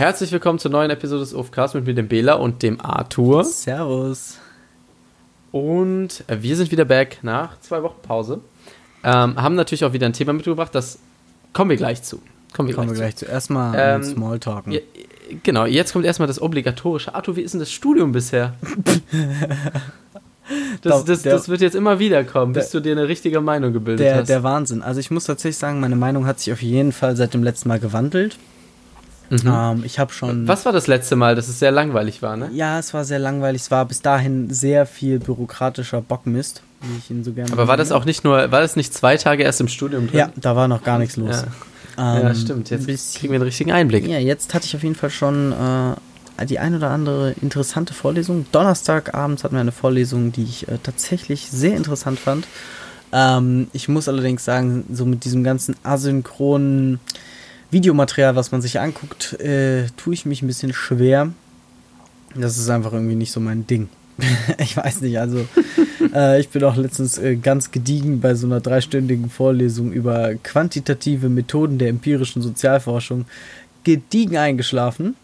Herzlich willkommen zur neuen Episode des OFCast mit mir, dem Bela und dem Arthur. Servus. Und wir sind wieder back nach zwei Wochen Pause. Ähm, haben natürlich auch wieder ein Thema mitgebracht, das kommen wir gleich zu. Kommen wir, kommen gleich, wir gleich zu. zu. Erstmal ähm, Smalltalken. Ja, genau, jetzt kommt erstmal das obligatorische. Arthur, wie ist denn das Studium bisher? Das, das, das, wird jetzt immer wieder kommen, bis der, du dir eine richtige Meinung gebildet der, hast. Der Wahnsinn. Also ich muss tatsächlich sagen, meine Meinung hat sich auf jeden Fall seit dem letzten Mal gewandelt. Mhm. Ähm, ich habe schon. Was war das letzte Mal, dass es sehr langweilig war, ne? Ja, es war sehr langweilig. Es war bis dahin sehr viel bürokratischer Bockmist, wie ich ihn so gerne. Aber war das auch nicht nur, war das nicht zwei Tage erst im Studium drin? Ja, da war noch gar nichts los. Ja, ähm, ja stimmt. Jetzt bisschen, kriegen wir einen richtigen Einblick. Ja, jetzt hatte ich auf jeden Fall schon äh, die ein oder andere interessante Vorlesung. Donnerstagabends hatten wir eine Vorlesung, die ich äh, tatsächlich sehr interessant fand. Ähm, ich muss allerdings sagen, so mit diesem ganzen asynchronen Videomaterial, was man sich anguckt, äh, tue ich mich ein bisschen schwer. Das ist einfach irgendwie nicht so mein Ding. ich weiß nicht, also äh, ich bin auch letztens äh, ganz gediegen bei so einer dreistündigen Vorlesung über quantitative Methoden der empirischen Sozialforschung gediegen eingeschlafen.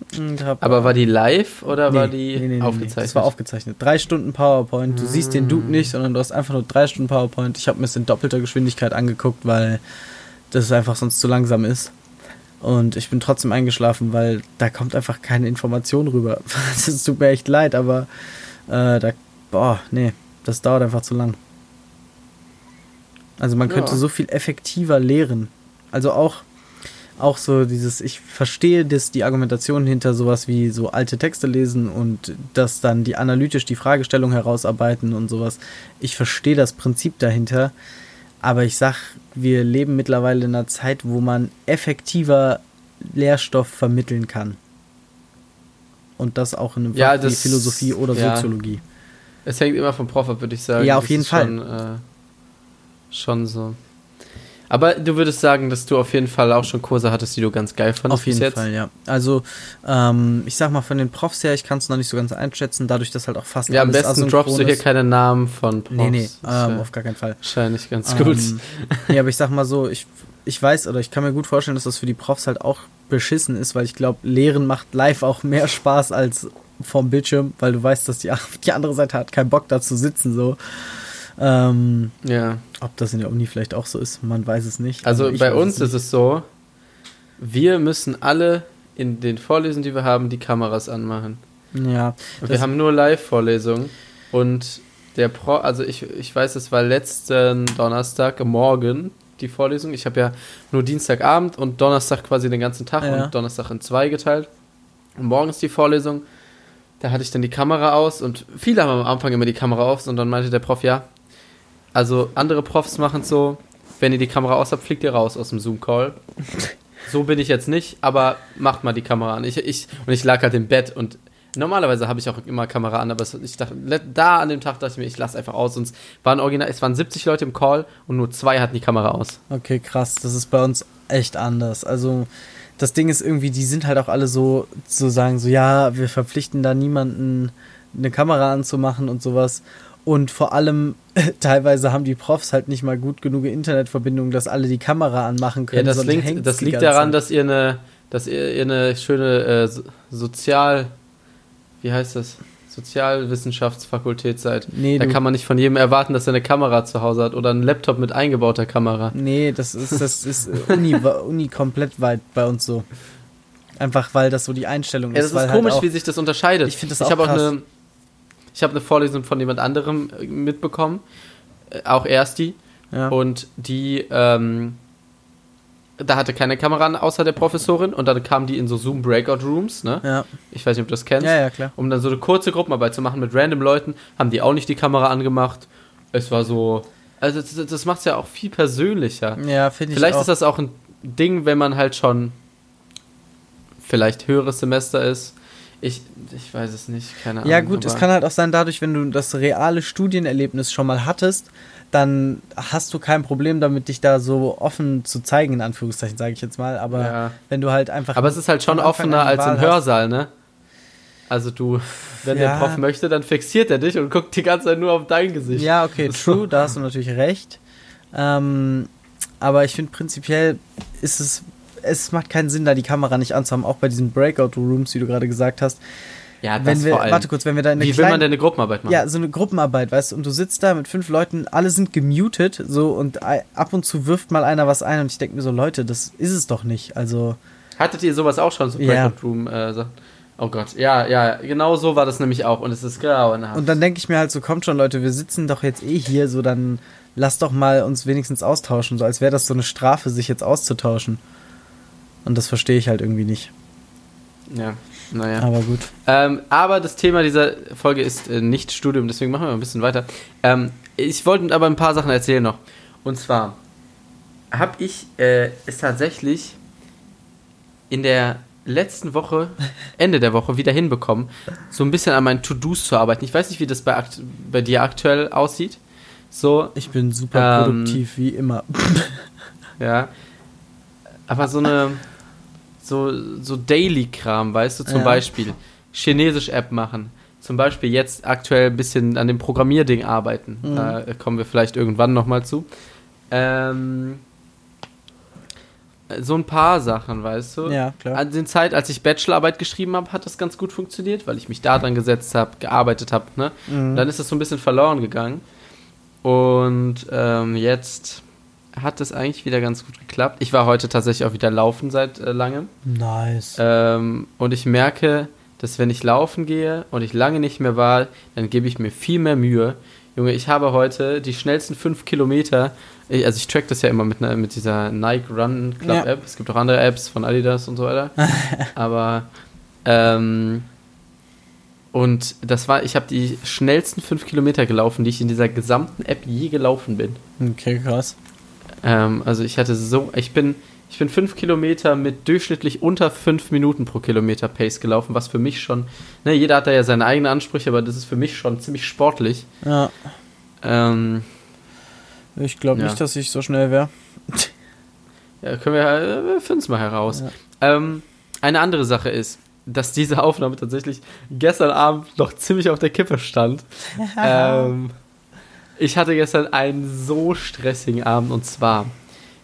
Aber war die live oder nee, war die nee, nee, aufgezeichnet? Das war aufgezeichnet. Drei Stunden PowerPoint. Du mm. siehst den Dude nicht, sondern du hast einfach nur drei Stunden PowerPoint. Ich habe mir es in doppelter Geschwindigkeit angeguckt, weil das einfach sonst zu langsam ist. Und ich bin trotzdem eingeschlafen, weil da kommt einfach keine Information rüber. Es tut mir echt leid, aber äh, da, boah, nee, das dauert einfach zu lang. Also man könnte ja. so viel effektiver lehren. Also auch, auch so dieses, ich verstehe das, die Argumentation hinter sowas wie so alte Texte lesen und das dann die analytisch die Fragestellung herausarbeiten und sowas. Ich verstehe das Prinzip dahinter. Aber ich sag, wir leben mittlerweile in einer Zeit, wo man effektiver Lehrstoff vermitteln kann. Und das auch in einem ja, das, Philosophie oder ja. Soziologie. Es hängt immer vom Prof ab, würde ich sagen. Ja, auf das jeden Fall. Schon, äh, schon so. Aber du würdest sagen, dass du auf jeden Fall auch schon Kurse hattest, die du ganz geil fandest. Auf jeden jetzt? Fall, ja. Also, ähm, ich sag mal, von den Profs her, ich kann es noch nicht so ganz einschätzen, dadurch, dass halt auch fast ja, am besten droppst du hier keine Namen von Profs. Nee, nee, ähm, auf gar keinen Fall. Wahrscheinlich ganz ähm, gut. nee, aber ich sag mal so, ich, ich weiß oder ich kann mir gut vorstellen, dass das für die Profs halt auch beschissen ist, weil ich glaube, Lehren macht live auch mehr Spaß als vom Bildschirm, weil du weißt, dass die, die andere Seite hat keinen Bock da zu sitzen, so. Ähm, ja. Ob das in der Uni vielleicht auch so ist, man weiß es nicht. Also, bei uns ist es so, wir müssen alle in den Vorlesungen, die wir haben, die Kameras anmachen. Ja. wir haben nur Live-Vorlesungen und der Pro, also ich, ich weiß, es war letzten Donnerstag, morgen die Vorlesung. Ich habe ja nur Dienstagabend und Donnerstag quasi den ganzen Tag ja. und Donnerstag in zwei geteilt. Und morgen ist die Vorlesung. Da hatte ich dann die Kamera aus und viele haben am Anfang immer die Kamera auf und dann meinte der Prof, ja, also andere Profs machen es so, wenn ihr die Kamera aus habt, fliegt ihr raus aus dem Zoom-Call. So bin ich jetzt nicht, aber macht mal die Kamera an. Ich, ich, und ich lag halt im Bett und normalerweise habe ich auch immer Kamera an, aber ich dachte, da an dem Tag dachte ich mir, ich lasse einfach aus. Sonst waren original, es waren 70 Leute im Call und nur zwei hatten die Kamera aus. Okay, krass. Das ist bei uns echt anders. Also das Ding ist irgendwie, die sind halt auch alle so, so sagen, so ja, wir verpflichten da niemanden eine Kamera anzumachen und sowas. Und vor allem, teilweise haben die Profs halt nicht mal gut genug Internetverbindungen, dass alle die Kamera anmachen können. Ja, das, liegt, das liegt daran, dass ihr eine, dass ihr, ihr eine schöne äh, Sozial, wie heißt das? Sozialwissenschaftsfakultät seid. Nee, da kann man nicht von jedem erwarten, dass er eine Kamera zu Hause hat oder einen Laptop mit eingebauter Kamera. Nee, das ist, das ist Uni, Uni komplett weit bei uns so. Einfach weil das so die Einstellung ist. Ja, das ist halt komisch, halt auch, wie sich das unterscheidet. Ich finde das auch Ich habe auch eine ich habe eine Vorlesung von jemand anderem äh, mitbekommen, äh, auch erst die. Ja. Und die, ähm, da hatte keine Kamera an, außer der Professorin. Und dann kamen die in so Zoom-Breakout-Rooms, ne? Ja. Ich weiß nicht, ob du das kennst. Ja, ja, klar. Um dann so eine kurze Gruppenarbeit zu machen mit random Leuten, haben die auch nicht die Kamera angemacht. Es war so. Also, das, das macht es ja auch viel persönlicher. Ja, finde ich Vielleicht ist das auch ein Ding, wenn man halt schon vielleicht höheres Semester ist ich, ich weiß es nicht, keine Ahnung. Ja, gut, es kann halt auch sein, dadurch, wenn du das reale Studienerlebnis schon mal hattest, dann hast du kein Problem damit, dich da so offen zu zeigen, in Anführungszeichen, sage ich jetzt mal. Aber ja. wenn du halt einfach. Aber es ist halt schon offener als im Hörsaal, ne? Also du, wenn ja. der Prof möchte, dann fixiert er dich und guckt die ganze Zeit nur auf dein Gesicht. Ja, okay, true, da hast du natürlich recht. Ähm, aber ich finde prinzipiell ist es es macht keinen Sinn, da die Kamera nicht anzuhaben, auch bei diesen Breakout-Rooms, wie du gerade gesagt hast. Ja, das wenn wir, vor allem. warte kurz, wenn wir da in Wie will man denn eine Gruppenarbeit machen? Ja, so eine Gruppenarbeit, weißt du, und du sitzt da mit fünf Leuten, alle sind gemutet, so, und ab und zu wirft mal einer was ein und ich denke mir so, Leute, das ist es doch nicht, also, Hattet ihr sowas auch schon, so Ja. Breakout Room äh? Oh Gott, ja, ja, genau so war das nämlich auch und es ist grauenhaft. und dann denke ich mir halt so, kommt schon, Leute, wir sitzen doch jetzt eh hier, so, dann lass doch mal uns wenigstens austauschen, so als wäre das so eine Strafe, sich jetzt auszutauschen. Und das verstehe ich halt irgendwie nicht. ja, naja. Aber gut. Ähm, aber das Thema dieser Folge ist äh, nicht Studium, deswegen machen wir mal ein bisschen weiter. Ähm, ich wollte aber ein paar Sachen erzählen noch. Und zwar habe ich äh, es tatsächlich in der letzten Woche, Ende der Woche, wieder hinbekommen, so ein bisschen an meinen To-Dos zu arbeiten. Ich weiß nicht, wie das bei, bei dir aktuell aussieht. So, Ich bin super Ähm, produktiv, wie immer. ja. Aber so eine, so, so Daily-Kram, weißt du, zum Ja. Beispiel Chinesisch-App machen. Zum Beispiel jetzt aktuell ein bisschen an dem Programmierding arbeiten. Mhm. Da kommen wir vielleicht irgendwann nochmal zu. Ähm, so ein paar Sachen, weißt du? Ja, klar. An der Zeit, als ich Bachelorarbeit geschrieben habe, hat das ganz gut funktioniert, weil ich mich da dran gesetzt habe, gearbeitet habe. Ne? Mhm. Dann ist das so ein bisschen verloren gegangen. Und ähm, jetzt hat es eigentlich wieder ganz gut geklappt. Ich war heute tatsächlich auch wieder laufen seit äh, langem. Nice. Ähm, und ich merke, dass wenn ich laufen gehe und ich lange nicht mehr war, dann gebe ich mir viel mehr Mühe. Junge, ich habe heute die schnellsten fünf Kilometer, ich- also ich track das ja immer mit, ne, mit dieser Nike Run Club Ja. App. Es gibt auch andere Apps von Adidas und so weiter. Aber ähm, und das war, ich habe die schnellsten fünf Kilometer gelaufen, die ich in dieser gesamten App je gelaufen bin. Okay, krass. Ähm, also ich hatte so, ich bin, ich bin fünf Kilometer mit durchschnittlich unter fünf Minuten pro Kilometer Pace gelaufen, was für mich schon, ne, jeder hat da ja seine eigenen Ansprüche, aber das ist für mich schon ziemlich sportlich. Ja, Ähm, ich glaube Ja. nicht, dass ich so schnell wäre. ja, können wir, äh, wir finden es mal heraus. Ähm, eine andere Sache ist, dass diese Aufnahme tatsächlich gestern Abend noch ziemlich auf der Kippe stand. ähm, ich hatte gestern einen so stressigen Abend und zwar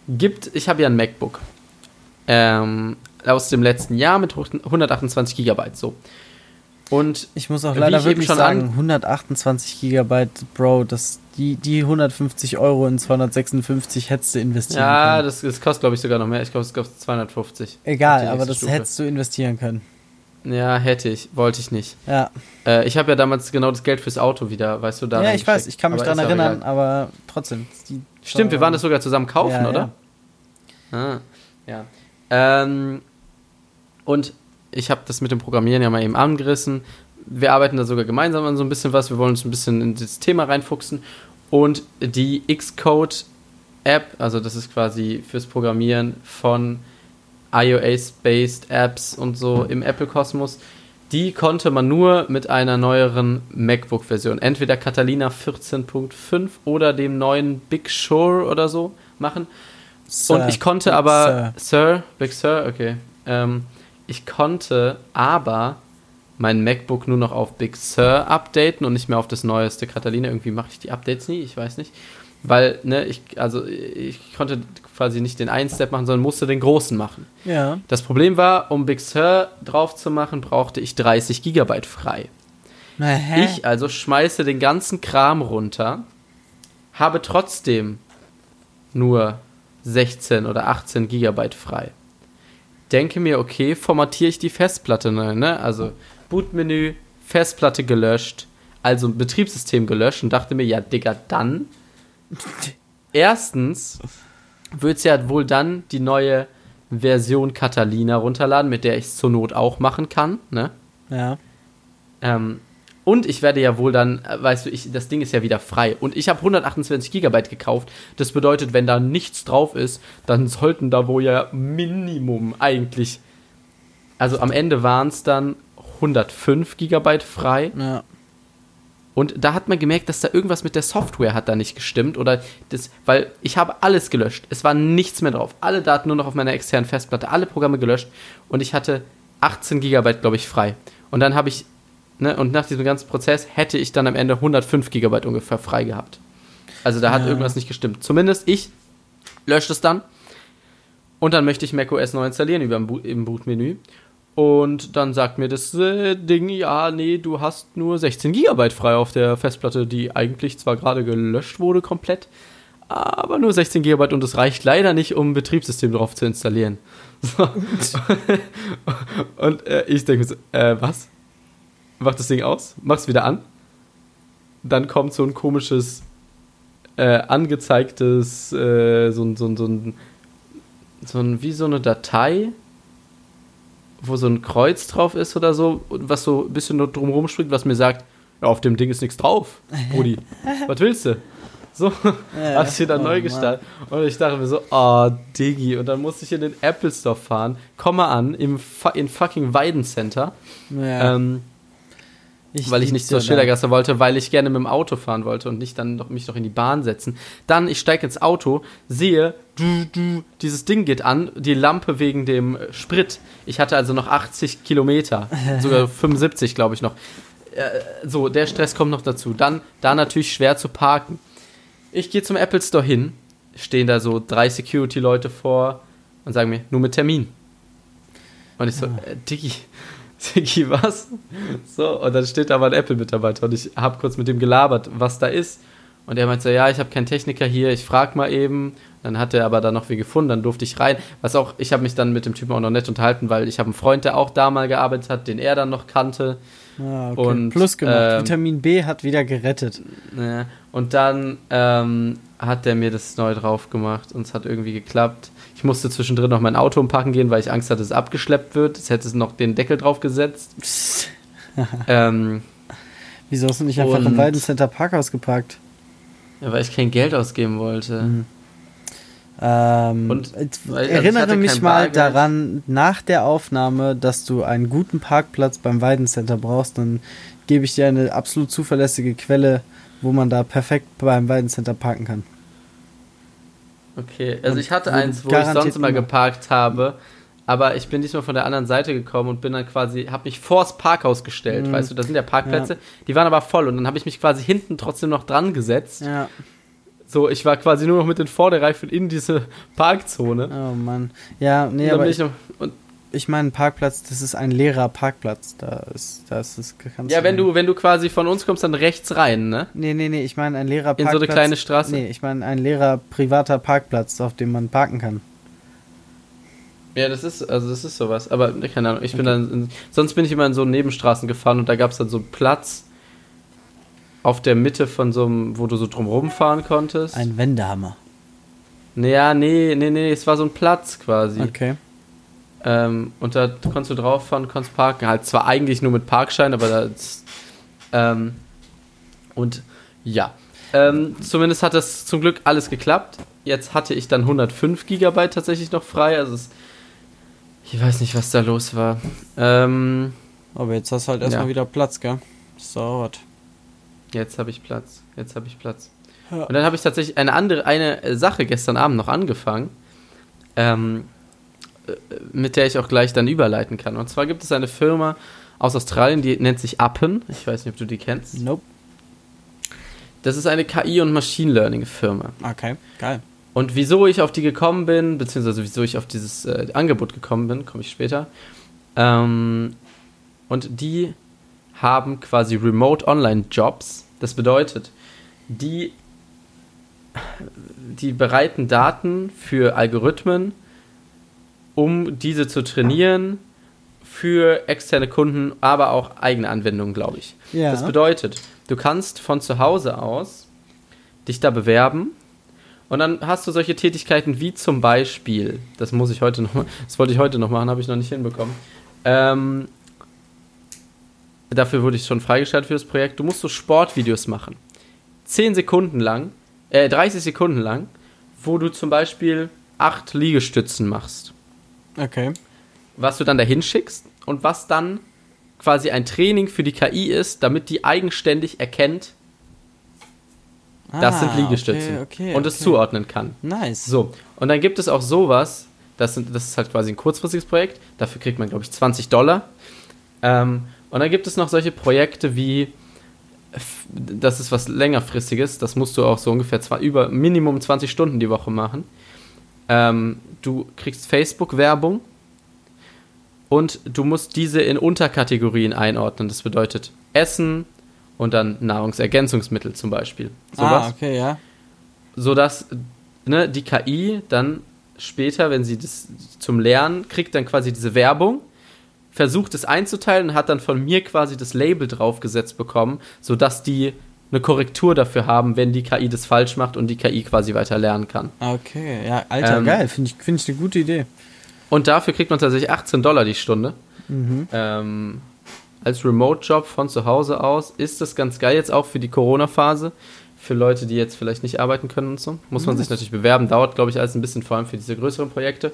gibt, ich habe ja ein MacBook ähm, aus dem letzten Jahr mit 128 Gigabyte so. Und Ich muss auch leider wirklich schon sagen, an- 128 Gigabyte, Bro, das, die, die 150 Euro in 256 hättest du investieren ja, können. das, das kostet glaube ich sogar noch mehr. Ich glaube, es kostet 250. Egal, aber das Stufe. hättest du investieren können. Ja, hätte ich, wollte ich nicht. Ja, Äh, ich habe ja damals genau das Geld fürs Auto wieder, weißt du, da ja ich weiß, ich kann mich daran ja erinnern, egal. aber trotzdem. Stimmt, wir waren das sogar zusammen kaufen, Ja, oder? Ah, ja. Ähm, und ich habe das mit dem Programmieren ja mal eben angerissen. Wir arbeiten da sogar gemeinsam an so ein bisschen was. Wir wollen uns ein bisschen in das Thema reinfuchsen. Und die Xcode-App, also das ist quasi fürs Programmieren von iOS-based Apps und so im Apple-Kosmos, die konnte man nur mit einer neueren MacBook-Version, entweder Catalina 14.5 oder dem neuen Big Sur oder so machen. Sir, Und ich konnte Big aber, Sir. Big Sir, okay. Ähm, ich konnte aber mein MacBook nur noch auf Big Sur updaten und nicht mehr auf das neueste Catalina. Irgendwie mache ich die Updates nie, ich weiß nicht. Weil, ne, ich, also ich konnte quasi nicht den einen Step machen, sondern musste den großen machen. Ja. Das Problem war, um Big Sur drauf zu machen, brauchte ich 30 Gigabyte frei. Na, hä? Ich also schmeiße den ganzen Kram runter, habe trotzdem nur 16 oder 18 Gigabyte frei. Denke mir, okay, formatiere ich die Festplatte neu, ne? Also Bootmenü, Festplatte gelöscht, also Betriebssystem gelöscht und dachte mir, ja, Digga, dann. Erstens wird es ja wohl dann die neue Version Catalina runterladen, mit der ich es zur Not auch machen kann, ne? Ja. Ähm, und ich werde ja wohl dann, äh, weißt du, ich, das Ding ist ja wieder frei. Und ich habe 128 Gigabyte gekauft. Das bedeutet, wenn da nichts drauf ist, dann sollten da wohl ja Minimum eigentlich. Also am Ende waren es dann 105 Gigabyte frei. Ja. Und da hat man gemerkt, dass da irgendwas mit der Software hat da nicht gestimmt. Oder das, weil ich habe alles gelöscht. Es war nichts mehr drauf. Alle Daten nur noch auf meiner externen Festplatte, alle Programme gelöscht. Und ich hatte 18 Gigabyte, glaube ich, frei. Und dann habe ich, ne, und nach diesem ganzen Prozess hätte ich dann am Ende 105 Gigabyte ungefähr frei gehabt. Also da hat Ja. irgendwas nicht gestimmt. Zumindest ich lösche es dann. Und dann möchte ich macOS neu installieren über im Bootmenü. Und dann sagt mir das äh, Ding, ja, nee, du hast nur 16 GB frei auf der Festplatte, die eigentlich zwar gerade gelöscht wurde komplett, aber nur 16 GB und es reicht leider nicht, um ein Betriebssystem drauf zu installieren. So. und äh, ich denke mir so, äh, was? Mach das Ding aus, mach's wieder an. Dann kommt so ein komisches, äh, angezeigtes, äh, so, so, ein, so ein, so ein, wie so eine Datei, wo so ein Kreuz drauf ist oder so, was so ein bisschen nur drumherum springt, was mir sagt, ja, auf dem Ding ist nichts drauf, Brudi. was willst du? So, ja, habe ich wieder oh, neu gestartet. Und ich dachte mir so, oh, Diggi. Und dann musste ich in den Apple Store fahren, komme an, im in fucking Weidencenter. Ja. Ähm, ich weil ich nicht zur Schildergasse wollte, weil ich gerne mit dem Auto fahren wollte und nicht dann noch, mich noch in die Bahn setzen. Dann, ich steige ins Auto, sehe, du, du, dieses Ding geht an, die Lampe wegen dem Sprit. Ich hatte also noch 80 Kilometer, sogar 75, glaube ich noch. Äh, so, der Stress kommt noch dazu. Dann, da natürlich schwer zu parken. Ich gehe zum Apple Store hin, stehen da so drei Security-Leute vor und sagen mir, nur mit Termin. Und ich so, ah. äh, Diggi, Diggi, was? So, und dann steht da mal ein Apple-Mitarbeiter und ich habe kurz mit dem gelabert, was da ist. Und er meint so, ja, ich habe keinen Techniker hier, ich frage mal eben. Dann hat er aber da noch wie gefunden, dann durfte ich rein. Was auch, ich habe mich dann mit dem Typen auch noch nett unterhalten, weil ich habe einen Freund, der auch da mal gearbeitet hat, den er dann noch kannte. Ah, okay. Und, Plus gemacht. Ähm, Vitamin B hat wieder gerettet. Ja, und dann ähm, hat der mir das neu drauf gemacht und es hat irgendwie geklappt. Ich musste zwischendrin noch mein Auto umpacken gehen, weil ich Angst hatte, dass es abgeschleppt wird. Es hätte es noch den Deckel drauf gesetzt. ähm, Wieso hast du nicht einfach im Weidencenter Parkhaus geparkt? Ja, weil ich kein Geld ausgeben wollte. Mhm. Ähm, und, also erinnere mich mal daran, nach der Aufnahme, dass du einen guten Parkplatz beim Weidencenter brauchst, dann gebe ich dir eine absolut zuverlässige Quelle, wo man da perfekt beim Weidencenter parken kann. Okay, also und ich hatte eins, wo ich sonst immer geparkt habe, aber ich bin diesmal von der anderen Seite gekommen und bin dann quasi, habe mich vors Parkhaus gestellt, mhm. weißt du, da sind ja Parkplätze, ja. die waren aber voll und dann habe ich mich quasi hinten trotzdem noch dran gesetzt. Ja. So, ich war quasi nur noch mit den Vorderreifen in diese Parkzone. Oh Mann. Ja, nee, aber ich, noch, ich meine, Parkplatz, das ist ein leerer Parkplatz. Da ist, da ist Ja, wenn du, wenn du quasi von uns kommst, dann rechts rein, ne? Nee, nee, nee, ich meine ein leerer Parkplatz. In so eine kleine Straße? Nee, ich meine ein leerer privater Parkplatz, auf dem man parken kann. Ja, das ist, also das ist sowas. Aber keine Ahnung, ich okay. bin dann, in, sonst bin ich immer in so Nebenstraßen gefahren und da gab es dann so einen Platz auf der Mitte von so einem, wo du so drumherum fahren konntest. Ein Wendehammer. Naja, nee, nee, nee, es war so ein Platz quasi. Okay. Ähm, und da konntest du drauf fahren, konntest parken. Halt zwar eigentlich nur mit Parkschein, aber da. Ähm, und ja. Ähm, zumindest hat das zum Glück alles geklappt. Jetzt hatte ich dann 105 GB tatsächlich noch frei. Also es, ich weiß nicht, was da los war. Ähm, aber jetzt hast du halt erstmal ja. wieder Platz, gell? Das dauert. Jetzt habe ich Platz. Jetzt habe ich Platz. Ja. Und dann habe ich tatsächlich eine andere, eine Sache gestern Abend noch angefangen, ähm, äh, mit der ich auch gleich dann überleiten kann. Und zwar gibt es eine Firma aus Australien, die nennt sich Appen. Ich weiß nicht, ob du die kennst. Nope. Das ist eine KI- und Machine Learning-Firma. Okay, geil. Und wieso ich auf die gekommen bin, beziehungsweise wieso ich auf dieses äh, Angebot gekommen bin, komme ich später. Ähm, und die haben quasi Remote Online Jobs. Das bedeutet, die, die bereiten Daten für Algorithmen, um diese zu trainieren für externe Kunden, aber auch eigene Anwendungen, glaube ich. Ja. Das bedeutet, du kannst von zu Hause aus dich da bewerben und dann hast du solche Tätigkeiten wie zum Beispiel, das muss ich heute noch, das wollte ich heute noch machen, habe ich noch nicht hinbekommen. Ähm, Dafür wurde ich schon freigestellt für das Projekt. Du musst so Sportvideos machen. 10 Sekunden lang, äh, 30 Sekunden lang, wo du zum Beispiel 8 Liegestützen machst. Okay. Was du dann dahin schickst und was dann quasi ein Training für die KI ist, damit die eigenständig erkennt, ah, das sind Liegestützen okay, okay, und es zuordnen kann. Nice. So, und dann gibt es auch sowas, das, sind, das ist halt quasi ein kurzfristiges Projekt, dafür kriegt man, glaube ich, 20 Dollar. Ähm, und dann gibt es noch solche Projekte wie, das ist was längerfristiges, das musst du auch so ungefähr zwei, über Minimum 20 Stunden die Woche machen. Ähm, du kriegst Facebook-Werbung und du musst diese in Unterkategorien einordnen. Das bedeutet Essen und dann Nahrungsergänzungsmittel zum Beispiel. Sowas. Ah, okay, ja. Sodass ne, die KI dann später, wenn sie das zum Lernen kriegt, dann quasi diese Werbung, versucht es einzuteilen und hat dann von mir quasi das Label draufgesetzt bekommen, sodass die eine Korrektur dafür haben, wenn die KI das falsch macht und die KI quasi weiter lernen kann. Okay, ja, Alter, ähm, geil, finde ich, find ich eine gute Idee. Und dafür kriegt man tatsächlich 18 Dollar die Stunde. Mhm. Ähm, als Remote-Job von zu Hause aus ist das ganz geil jetzt auch für die Corona-Phase. Für Leute, die jetzt vielleicht nicht arbeiten können und so. Muss man mhm. sich natürlich bewerben. Dauert, glaube ich, alles ein bisschen, vor allem für diese größeren Projekte.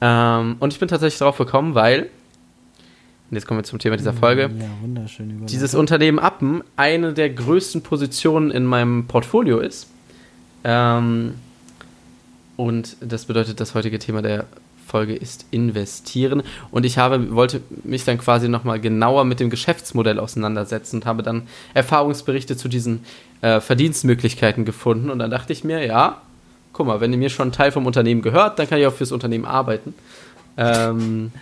Ähm, und ich bin tatsächlich drauf gekommen, weil und jetzt kommen wir zum Thema dieser Folge. Ja, wunderschön. Dieses Unternehmen Appen eine der größten Positionen in meinem Portfolio ist. Ähm, und das bedeutet, das heutige Thema der Folge ist investieren. Und ich habe, wollte mich dann quasi nochmal genauer mit dem Geschäftsmodell auseinandersetzen und habe dann Erfahrungsberichte zu diesen äh, Verdienstmöglichkeiten gefunden. Und dann dachte ich mir, ja, guck mal, wenn mir schon ein Teil vom Unternehmen gehört, dann kann ich auch fürs Unternehmen arbeiten. Ähm,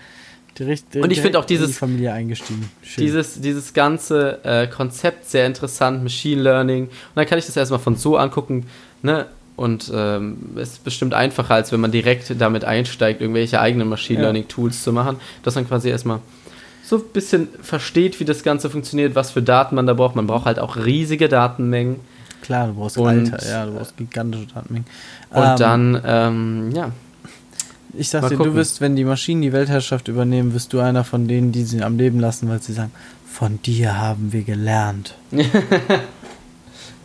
direkt, und ich finde auch dieses, die Familie eingestiegen. Dieses, dieses ganze äh, Konzept sehr interessant, Machine Learning. Und dann kann ich das erstmal von so angucken, ne? Und ähm, es ist bestimmt einfacher, als wenn man direkt damit einsteigt, irgendwelche eigenen Machine Learning Tools zu machen, dass man quasi erstmal so ein bisschen versteht, wie das Ganze funktioniert, was für Daten man da braucht. Man braucht halt auch riesige Datenmengen. Klar, du brauchst und, Alter, ja, du brauchst gigantische Datenmengen. Und ähm, dann, ähm, ja. Ich sag dir, du wirst, wenn die Maschinen die Weltherrschaft übernehmen, wirst du einer von denen, die sie am Leben lassen, weil sie sagen, von dir haben wir gelernt.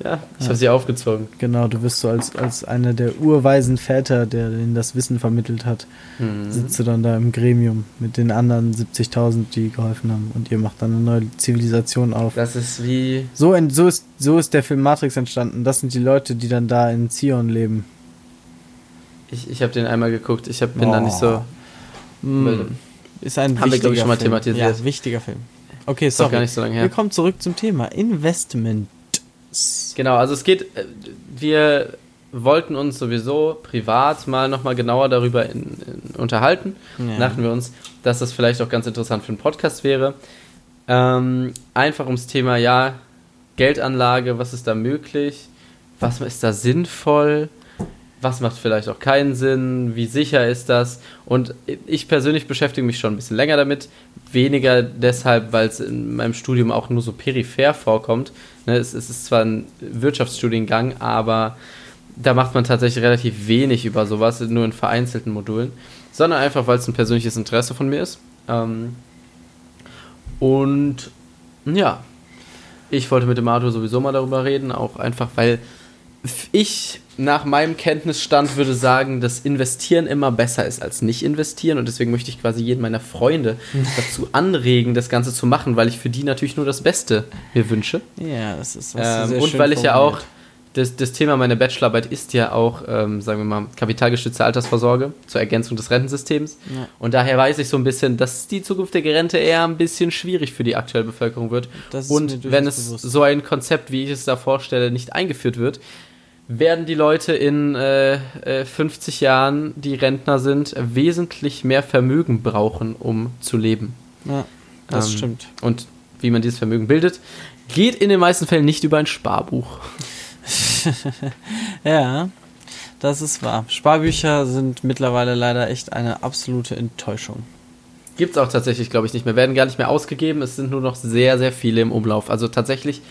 Ja, ich ja. habe sie aufgezogen. Genau, du wirst so als, als einer der urweisen Väter, der ihnen das Wissen vermittelt hat, mhm. sitzt du dann da im Gremium mit den anderen 70.000, die geholfen haben und ihr macht dann eine neue Zivilisation auf. Das ist wie... So, so, ist, so ist der Film Matrix entstanden. Das sind die Leute, die dann da in Zion leben. Ich, ich habe den einmal geguckt, ich hab, bin oh. da nicht so... Mm. Ist ein Haben wichtiger wir, ich, schon mal Film. thematisiert. Ja, wichtiger Film. Okay, sorry. Gar nicht so lange her. Wir kommen zurück zum Thema Investment. Genau, also es geht, äh, wir wollten uns sowieso privat mal nochmal genauer darüber in, in, unterhalten. Ja. Dachten wir uns, dass das vielleicht auch ganz interessant für einen Podcast wäre. Ähm, einfach ums Thema, ja, Geldanlage, was ist da möglich? Was ist da sinnvoll? Was macht vielleicht auch keinen Sinn? Wie sicher ist das? Und ich persönlich beschäftige mich schon ein bisschen länger damit. Weniger deshalb, weil es in meinem Studium auch nur so peripher vorkommt, Ne, es, ist zwar ein Wirtschaftsstudiengang, aber da macht man tatsächlich relativ wenig über sowas, nur in vereinzelten Modulen, sondern einfach, weil es ein persönliches Interesse von mir ist. Ähm, und ja, ich wollte mit dem Arthur sowieso mal darüber reden, auch einfach, weil ich nach meinem Kenntnisstand würde sagen, dass Investieren immer besser ist als nicht investieren und deswegen möchte ich quasi jeden meiner Freunde dazu anregen, das Ganze zu machen, weil ich für die natürlich nur das Beste mir wünsche. Ja, das ist ähm, sehr Und weil ich ja auch das, das Thema meiner Bachelorarbeit ist ja auch, ähm, sagen wir mal, kapitalgestützte Altersvorsorge zur Ergänzung des Rentensystems. Ja. Und daher weiß ich so ein bisschen, dass die zukünftige Rente eher ein bisschen schwierig für die aktuelle Bevölkerung wird. Und wenn es bewusst. so ein Konzept, wie ich es da vorstelle, nicht eingeführt wird, werden die Leute in äh, 50 äh, Jahren, die Rentner sind, wesentlich mehr Vermögen brauchen, um zu leben. Ja, das ähm, stimmt. Und wie man dieses Vermögen bildet, geht in den meisten Fällen nicht über ein Sparbuch. ja, das ist wahr. Sparbücher sind mittlerweile leider echt eine absolute Enttäuschung. Gibt es auch tatsächlich, glaube ich, nicht mehr. Werden gar nicht mehr ausgegeben. Es sind nur noch sehr, sehr viele im Umlauf. Also tatsächlich,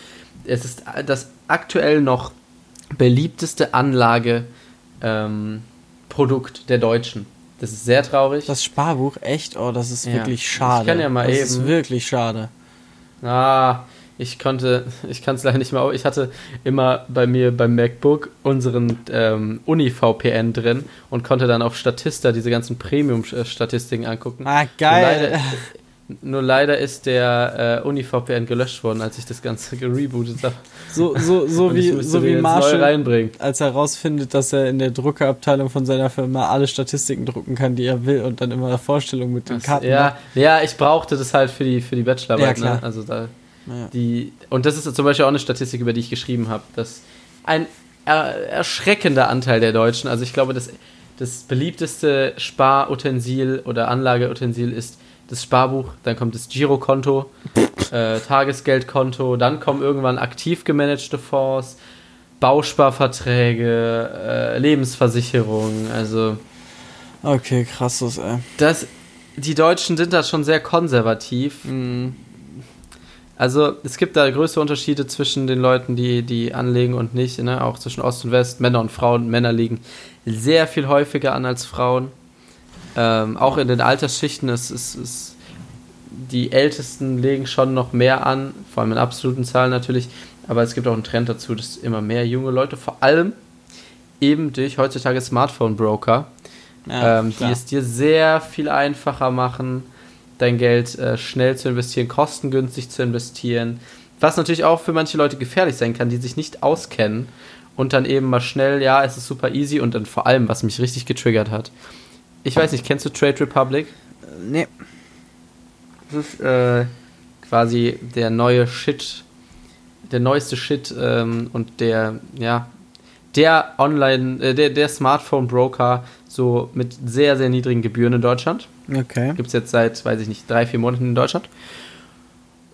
es ist das aktuell noch beliebteste Anlageprodukt ähm, der Deutschen. Das ist sehr traurig. Das Sparbuch, echt? Oh, das ist ja. wirklich schade. Ich kann ja mal das eben. Das ist wirklich schade. Ah, ich konnte, ich kann es leider nicht mehr. Ich hatte immer bei mir beim MacBook unseren ähm, Uni-VPN drin und konnte dann auf Statista diese ganzen Premium-Statistiken angucken. Ah, geil. Nur leider ist der äh, Uni-VPN gelöscht worden, als ich das Ganze gerebootet habe. So, so, so wie, so wie Marshall, als er herausfindet, dass er in der Druckerabteilung von seiner Firma alle Statistiken drucken kann, die er will und dann immer Vorstellungen mit den Karten. Ja, ja, ich brauchte das halt für die, für die Bachelorarbeit. Ja, ne? Also da, ja. die, und das ist zum Beispiel auch eine Statistik, über die ich geschrieben habe, dass ein er, erschreckender Anteil der Deutschen, also ich glaube, dass das beliebteste Sparutensil oder Anlageutensil ist das Sparbuch, dann kommt das Girokonto, äh, Tagesgeldkonto, dann kommen irgendwann aktiv gemanagte Fonds, Bausparverträge, äh, Lebensversicherung, also. Okay, krasses, ey. Das, die Deutschen sind da schon sehr konservativ. Mhm. Also es gibt da größere Unterschiede zwischen den Leuten, die, die anlegen und nicht, ne? auch zwischen Ost und West, Männer und Frauen. Männer legen sehr viel häufiger an als Frauen. Ähm, auch in den Altersschichten ist, ist, ist die Ältesten legen schon noch mehr an, vor allem in absoluten Zahlen natürlich. Aber es gibt auch einen Trend dazu, dass immer mehr junge Leute, vor allem eben durch heutzutage Smartphone-Broker, ja, ähm, die es dir sehr viel einfacher machen, dein Geld äh, schnell zu investieren, kostengünstig zu investieren. Was natürlich auch für manche Leute gefährlich sein kann, die sich nicht auskennen und dann eben mal schnell, ja, es ist super easy und dann vor allem, was mich richtig getriggert hat. Ich weiß nicht, kennst du Trade Republic? Nee. Das ist äh, quasi der neue Shit, der neueste Shit ähm, und der, ja, der Online, äh, der, der Smartphone-Broker so mit sehr, sehr niedrigen Gebühren in Deutschland. Okay. Gibt es jetzt seit, weiß ich nicht, drei, vier Monaten in Deutschland.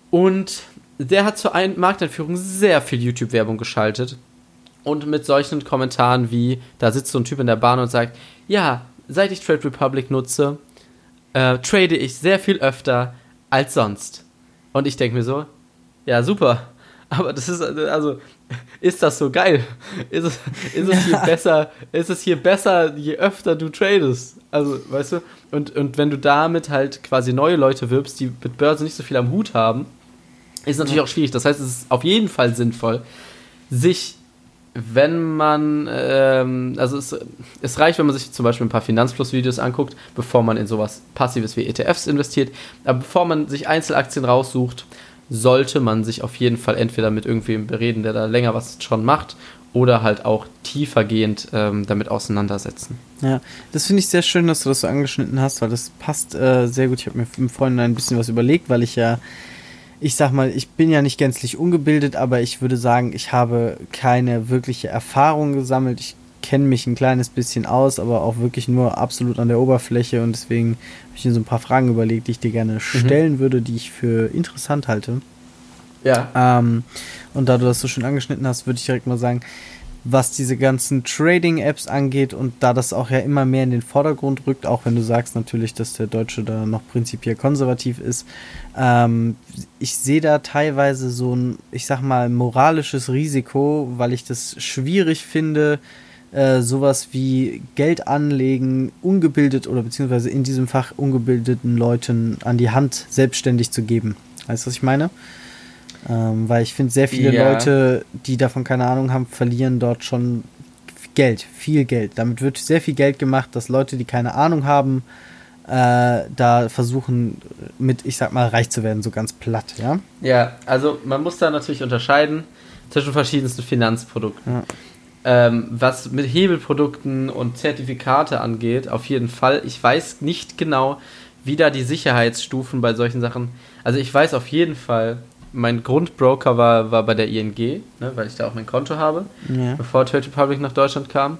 Und der hat zur Ein Markteinführung sehr viel YouTube-Werbung geschaltet. Und mit solchen Kommentaren wie, da sitzt so ein Typ in der Bahn und sagt, ja, seit ich Trade Republic nutze, äh, trade ich sehr viel öfter als sonst. Und ich denke mir so, ja, super. Aber das ist, also, ist das so geil? Ist es, ist es hier besser, ist es hier besser, je öfter du tradest? Also, weißt du? Und, und wenn du damit halt quasi neue Leute wirbst, die mit Börse nicht so viel am Hut haben, ist natürlich auch schwierig. Das heißt, es ist auf jeden Fall sinnvoll, sich, wenn man, ähm, also es, es reicht, wenn man sich zum Beispiel ein paar Finanzplus-Videos anguckt, bevor man in sowas Passives wie ETFs investiert. Aber bevor man sich Einzelaktien raussucht, sollte man sich auf jeden Fall entweder mit irgendwem bereden, der da länger was schon macht, oder halt auch tiefergehend ähm, damit auseinandersetzen. Ja, das finde ich sehr schön, dass du das so angeschnitten hast, weil das passt äh, sehr gut. Ich habe mir im Vorhinein ein bisschen was überlegt, weil ich ja, ich sag mal, ich bin ja nicht gänzlich ungebildet, aber ich würde sagen, ich habe keine wirkliche Erfahrung gesammelt. Ich kenne mich ein kleines bisschen aus, aber auch wirklich nur absolut an der Oberfläche und deswegen habe ich mir so ein paar Fragen überlegt, die ich dir gerne mhm. stellen würde, die ich für interessant halte. Ja. Ähm, und da du das so schön angeschnitten hast, würde ich direkt mal sagen, was diese ganzen Trading-Apps angeht und da das auch ja immer mehr in den Vordergrund rückt, auch wenn du sagst natürlich, dass der Deutsche da noch prinzipiell konservativ ist, ähm, ich sehe da teilweise so ein, ich sag mal, moralisches Risiko, weil ich das schwierig finde, äh, sowas wie Geld anlegen, ungebildet oder beziehungsweise in diesem Fach ungebildeten Leuten an die Hand selbstständig zu geben. Weißt du, was ich meine? Ähm, weil ich finde, sehr viele ja. Leute, die davon keine Ahnung haben, verlieren dort schon Geld, viel Geld. Damit wird sehr viel Geld gemacht, dass Leute, die keine Ahnung haben, äh, da versuchen, mit, ich sag mal, reich zu werden, so ganz platt, ja? Ja, also man muss da natürlich unterscheiden zwischen verschiedensten Finanzprodukten. Ja. Ähm, was mit Hebelprodukten und Zertifikate angeht, auf jeden Fall. Ich weiß nicht genau, wie da die Sicherheitsstufen bei solchen Sachen. Also ich weiß auf jeden Fall, mein Grundbroker war, war bei der ING, ne, weil ich da auch mein Konto habe, ja. bevor Trade Republic nach Deutschland kam.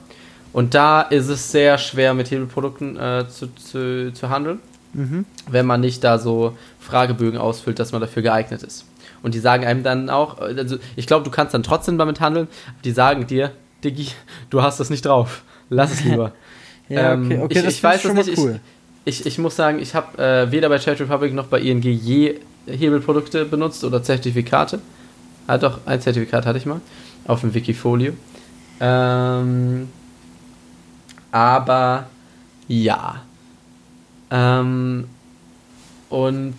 Und da ist es sehr schwer, mit Hebelprodukten äh, zu, zu, zu handeln, mhm. wenn man nicht da so Fragebögen ausfüllt, dass man dafür geeignet ist. Und die sagen einem dann auch, also ich glaube, du kannst dann trotzdem damit handeln, die sagen dir, Diggi, du hast das nicht drauf. Lass es lieber. ja, okay, ähm, okay ich, das ich weiß schon nicht. Cool. Ich, ich, ich, muss sagen, ich habe äh, weder bei Trade Republic noch bei ING je Hebelprodukte benutzt oder Zertifikate. Ah, doch, ein Zertifikat hatte ich mal auf dem Wikifolio. Ähm, aber ja. Ähm, und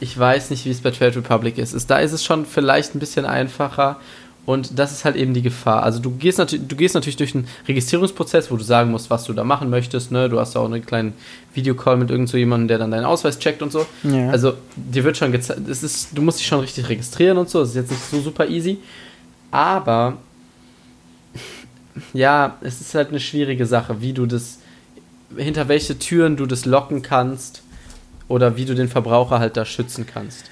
ich weiß nicht, wie es bei Trade Republic ist. Da ist es schon vielleicht ein bisschen einfacher und das ist halt eben die Gefahr. Also du gehst, natürlich, du gehst natürlich durch einen Registrierungsprozess, wo du sagen musst, was du da machen möchtest. Ne? Du hast auch einen kleinen Videocall mit irgend so jemandem, der dann deinen Ausweis checkt und so. Ja. Also dir wird schon gezeigt, du musst dich schon richtig registrieren und so. Das ist jetzt nicht so super easy. Aber ja, es ist halt eine schwierige Sache, wie du das, hinter welche Türen du das locken kannst oder wie du den Verbraucher halt da schützen kannst.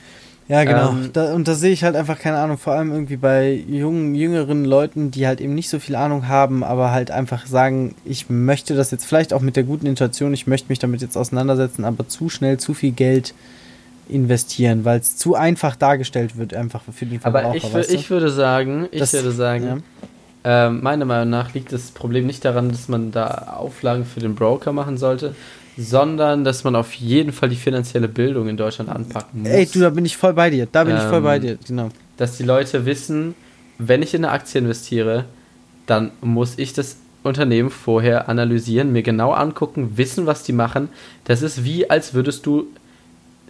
Ja, genau. Ähm, da, und da sehe ich halt einfach keine Ahnung, vor allem irgendwie bei jungen, jüngeren Leuten, die halt eben nicht so viel Ahnung haben, aber halt einfach sagen, ich möchte das jetzt vielleicht auch mit der guten Intention, ich möchte mich damit jetzt auseinandersetzen, aber zu schnell zu viel Geld investieren, weil es zu einfach dargestellt wird, einfach für den Verbraucher. Aber ich, weißt du? ich würde sagen, ich das, würde sagen, ja. äh, meiner Meinung nach liegt das Problem nicht daran, dass man da Auflagen für den Broker machen sollte, sondern dass man auf jeden Fall die finanzielle Bildung in Deutschland anpacken muss. Ey, du, da bin ich voll bei dir. Da bin ähm, ich voll bei ähm, dir, genau. Dass die Leute wissen, wenn ich in eine Aktie investiere, dann muss ich das Unternehmen vorher analysieren, mir genau angucken, wissen, was die machen. Das ist wie, als würdest du,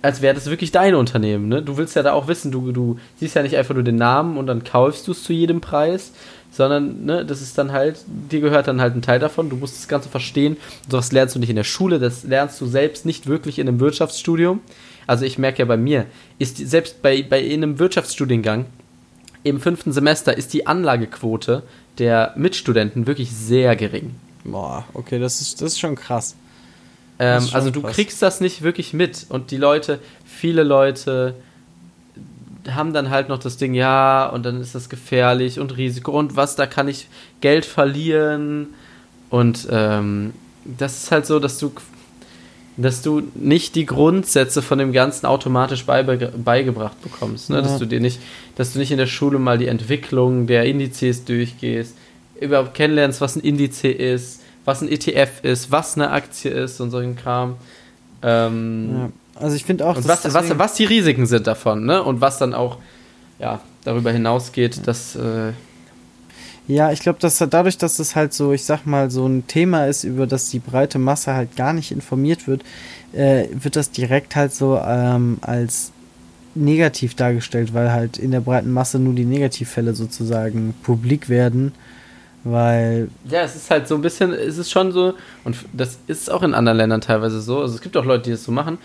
als wäre das wirklich dein Unternehmen. Ne? Du willst ja da auch wissen, du, du siehst ja nicht einfach nur den Namen und dann kaufst du es zu jedem Preis, sondern ne, das ist dann halt, dir gehört dann halt ein Teil davon, du musst das Ganze verstehen. Das lernst du nicht in der Schule, das lernst du selbst nicht wirklich in einem Wirtschaftsstudium. Also ich merke ja bei mir, ist die, selbst bei, bei in einem Wirtschaftsstudiengang im fünften Semester ist die Anlagequote der Mitstudenten wirklich sehr gering. Boah, okay, das ist, das ist schon krass. Ähm, also du krass. kriegst das nicht wirklich mit und die Leute, viele Leute haben dann halt noch das Ding, ja, und dann ist das gefährlich und Risiko und was, da kann ich Geld verlieren. Und ähm, das ist halt so, dass du, dass du nicht die Grundsätze von dem Ganzen automatisch beibe beigebracht bekommst. Ne? Ja. Dass du dir nicht, dass du nicht in der Schule mal die Entwicklung der Indizes durchgehst, überhaupt kennenlernst, was ein Indiz ist, was ein ETF ist, was eine Aktie ist und solchen Kram. Ähm, ja. Also ich finde auch, und was, was, was die Risiken sind davon, ne? Und was dann auch ja, darüber hinausgeht, dass. Äh ja, ich glaube, dass dadurch, dass es halt so, ich sag mal, so ein Thema ist, über das die breite Masse halt gar nicht informiert wird, äh, wird das direkt halt so ähm, als negativ dargestellt, weil halt in der breiten Masse nur die Negativfälle sozusagen publik werden weil. Ja, es ist halt so ein bisschen, es ist schon so, und das ist auch in anderen Ländern teilweise so. Also es gibt auch Leute, die das so machen.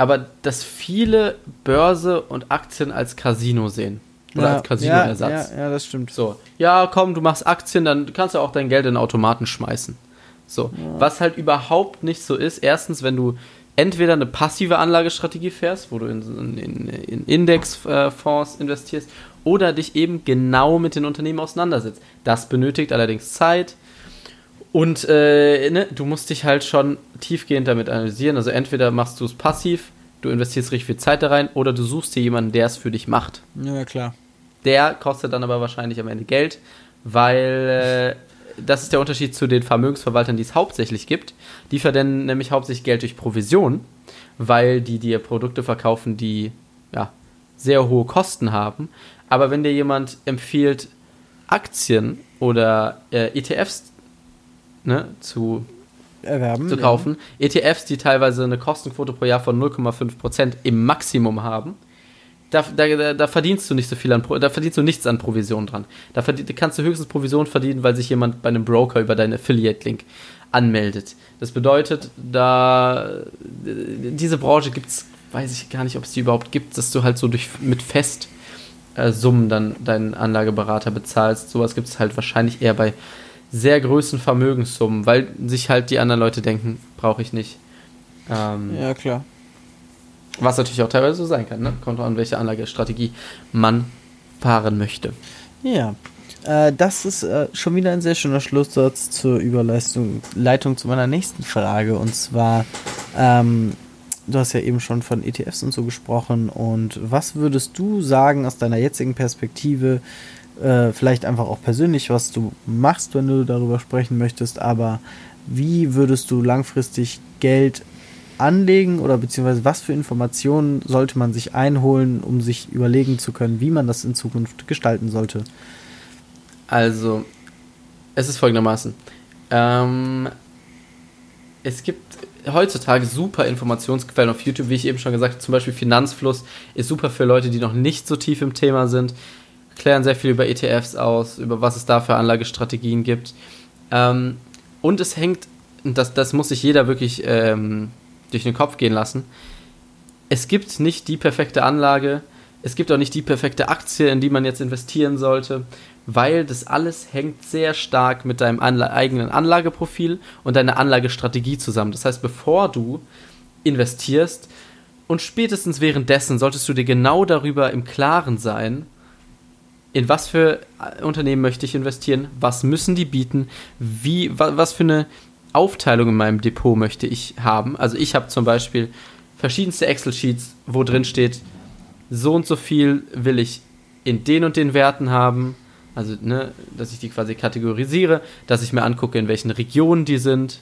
Aber dass viele Börse und Aktien als Casino sehen. Oder ja, als Casino-Ersatz. Ja, ja, ja, das stimmt. So, ja, komm, du machst Aktien, dann kannst du auch dein Geld in Automaten schmeißen. So, ja. was halt überhaupt nicht so ist. Erstens, wenn du entweder eine passive Anlagestrategie fährst, wo du in, in, in Indexfonds investierst, oder dich eben genau mit den Unternehmen auseinandersetzt. Das benötigt allerdings Zeit und äh, ne, du musst dich halt schon tiefgehend damit analysieren. Also entweder machst du es passiv, du investierst richtig viel Zeit da rein, oder du suchst dir jemanden, der es für dich macht. Ja, klar. Der kostet dann aber wahrscheinlich am Ende Geld, weil äh, das ist der Unterschied zu den Vermögensverwaltern, die es hauptsächlich gibt. Die verdienen nämlich hauptsächlich Geld durch Provision, weil die dir Produkte verkaufen, die ja, sehr hohe Kosten haben. Aber wenn dir jemand empfiehlt, Aktien oder äh, ETFs ne, zu erwerben, zu kaufen, ja. ETFs, die teilweise eine Kostenquote pro Jahr von 0,5% im Maximum haben, da, da, da, verdienst du nicht so viel an, da verdienst du nichts an Provision dran. Da kannst du höchstens Provision verdienen, weil sich jemand bei einem Broker über deinen Affiliate-Link anmeldet. Das bedeutet, da diese Branche gibt es, weiß ich gar nicht, ob es die überhaupt gibt, dass du halt so durch mit Fest äh, dann deinen Anlageberater bezahlst. Sowas gibt es halt wahrscheinlich eher bei sehr großen Vermögenssummen, weil sich halt die anderen Leute denken, brauche ich nicht. Ähm, ja, klar. Was natürlich auch teilweise so sein kann, ne? Kommt an, welche Anlagestrategie man fahren möchte. Ja, äh, das ist äh, schon wieder ein sehr schöner Schlusssatz zur Überleitung Leitung zu meiner nächsten Frage. Und zwar, ähm, du hast ja eben schon von ETFs und so gesprochen. Und was würdest du sagen aus deiner jetzigen Perspektive, äh, vielleicht einfach auch persönlich, was du machst, wenn du darüber sprechen möchtest, aber wie würdest du langfristig Geld anlegen oder beziehungsweise was für Informationen sollte man sich einholen, um sich überlegen zu können, wie man das in Zukunft gestalten sollte? Also, es ist folgendermaßen. Ähm, es gibt heutzutage super Informationsquellen auf YouTube, wie ich eben schon gesagt habe, zum Beispiel Finanzfluss ist super für Leute, die noch nicht so tief im Thema sind, klären sehr viel über ETFs aus, über was es da für Anlagestrategien gibt. Ähm, und es hängt, das, das muss sich jeder wirklich ähm, durch den Kopf gehen lassen, es gibt nicht die perfekte Anlage, es gibt auch nicht die perfekte Aktie, in die man jetzt investieren sollte weil das alles hängt sehr stark mit deinem Anla eigenen Anlageprofil und deiner Anlagestrategie zusammen. Das heißt, bevor du investierst, Und spätestens währenddessen solltest du dir genau darüber im Klaren sein, in was für äh, Unternehmen möchte ich investieren, was müssen die bieten, wie, wa, was für eine Aufteilung in meinem Depot möchte ich haben. Also ich habe zum Beispiel verschiedenste Excel-Sheets, wo drin steht, so und so viel will ich in den und den Werten haben. Also, ne, dass ich die quasi kategorisiere, dass ich mir angucke, in welchen Regionen die sind,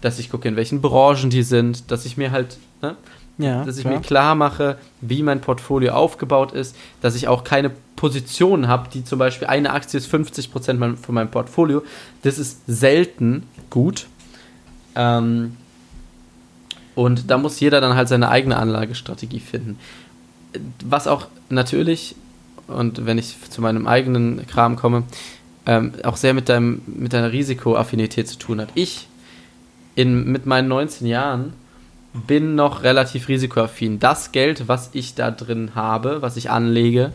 dass ich gucke, in welchen Branchen die sind, dass ich mir halt, ne, ja, dass ich klar. mir klar mache, wie mein Portfolio aufgebaut ist, dass ich auch keine Positionen habe, die zum Beispiel eine Aktie ist 50% von meinem Portfolio. Das ist selten gut. Ähm, und da muss jeder dann halt seine eigene Anlagestrategie finden. Was auch natürlich, und wenn ich zu meinem eigenen Kram komme, ähm, auch sehr mit, deinem, mit deiner Risikoaffinität zu tun hat. Ich in, mit meinen 19 Jahren bin noch relativ risikoaffin. Das Geld, was ich da drin habe, was ich anlege,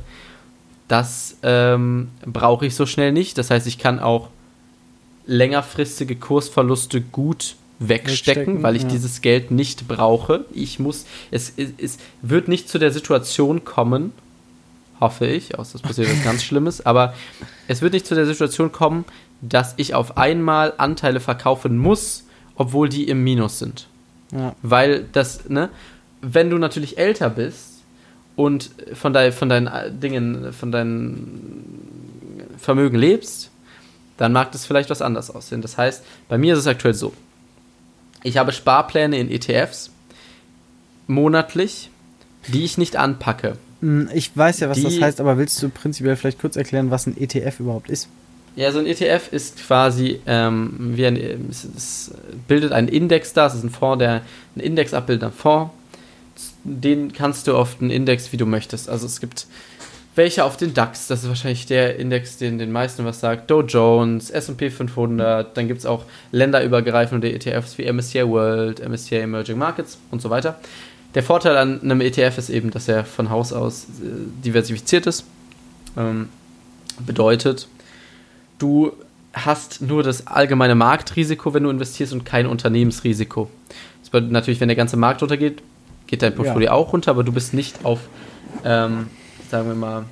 das ähm, brauche ich so schnell nicht. Das heißt, ich kann auch längerfristige Kursverluste gut wegstecken, wegstecken weil ich ja. dieses Geld nicht brauche. Ich muss, es, es, es, wird nicht zu der Situation kommen, hoffe ich, außer es passiert was ganz Schlimmes, aber es wird nicht zu der Situation kommen, dass ich auf einmal Anteile verkaufen muss, obwohl die im Minus sind. Ja. Weil das, ne, wenn du natürlich älter bist und von, dein, von deinen Dingen, von deinem Vermögen lebst, dann mag das vielleicht was anders aussehen. Das heißt, bei mir ist es aktuell so. Ich habe Sparpläne in ETFs monatlich, die ich nicht anpacke. Hm, ich weiß ja, was die, das heißt, aber willst du prinzipiell vielleicht kurz erklären, was ein ETF überhaupt ist? Ja, so ein ETF ist quasi, ähm, wie ein, es, es, bildet einen Index dar, es ist ein Fonds, der ein Index abbildet, ein Fonds. Den kannst du auf den Index, wie du möchtest. Also es gibt welche auf den DAX, das ist wahrscheinlich der Index, den den meisten was sagt. Dow Jones, SP 500, dann gibt es auch länderübergreifende ETFs wie MSCI World, MSCI Emerging Markets und so weiter. Der Vorteil an einem ETF ist eben, dass er von Haus aus äh, diversifiziert ist. Ähm, bedeutet, du hast nur das allgemeine Marktrisiko, wenn du investierst und kein Unternehmensrisiko. Das bedeutet natürlich, wenn der ganze Markt runtergeht, geht dein Portfolio ja. auch runter, aber du bist nicht auf, ähm, sagen wir mal,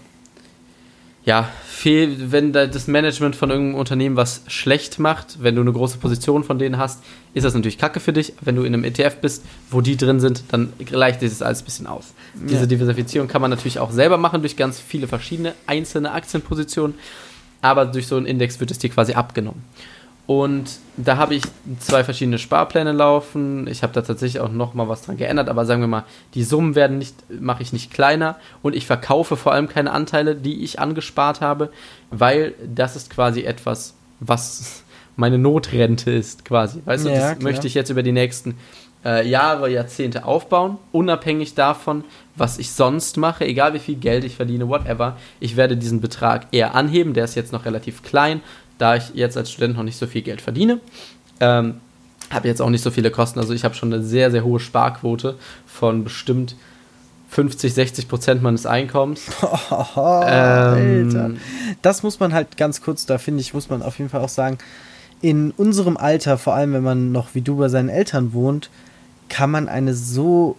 ja, fehl, wenn das Management von irgendeinem Unternehmen was schlecht macht, wenn du eine große Position von denen hast, ist das natürlich kacke für dich. Wenn du in einem ETF bist, wo die drin sind, dann gleicht sich das alles ein bisschen aus. Ja. Diese Diversifizierung kann man natürlich auch selber machen durch ganz viele verschiedene einzelne Aktienpositionen aber durch so einen Index wird es dir quasi abgenommen. Und da habe ich zwei verschiedene Sparpläne laufen. Ich habe da tatsächlich auch noch mal was dran geändert, aber sagen wir mal, die Summen werden nicht, mache ich nicht kleiner und ich verkaufe vor allem keine Anteile, die ich angespart habe, weil das ist quasi etwas, was meine Notrente ist, quasi. Weißt ja, du, das klar. möchte ich jetzt über die nächsten äh, Jahre, Jahrzehnte aufbauen, unabhängig davon, was ich sonst mache, egal wie viel Geld ich verdiene, whatever. Ich werde diesen Betrag eher anheben, der ist jetzt noch relativ klein, da ich jetzt als Student noch nicht so viel Geld verdiene. Ähm, habe jetzt auch nicht so viele Kosten, also ich habe schon eine sehr, sehr hohe Sparquote von bestimmt 50, 60 Prozent meines Einkommens. Oh, ähm, Alter. Das muss man halt ganz kurz, da finde ich, muss man auf jeden Fall auch sagen, in unserem Alter, vor allem wenn man noch wie du bei seinen Eltern wohnt, kann man eine so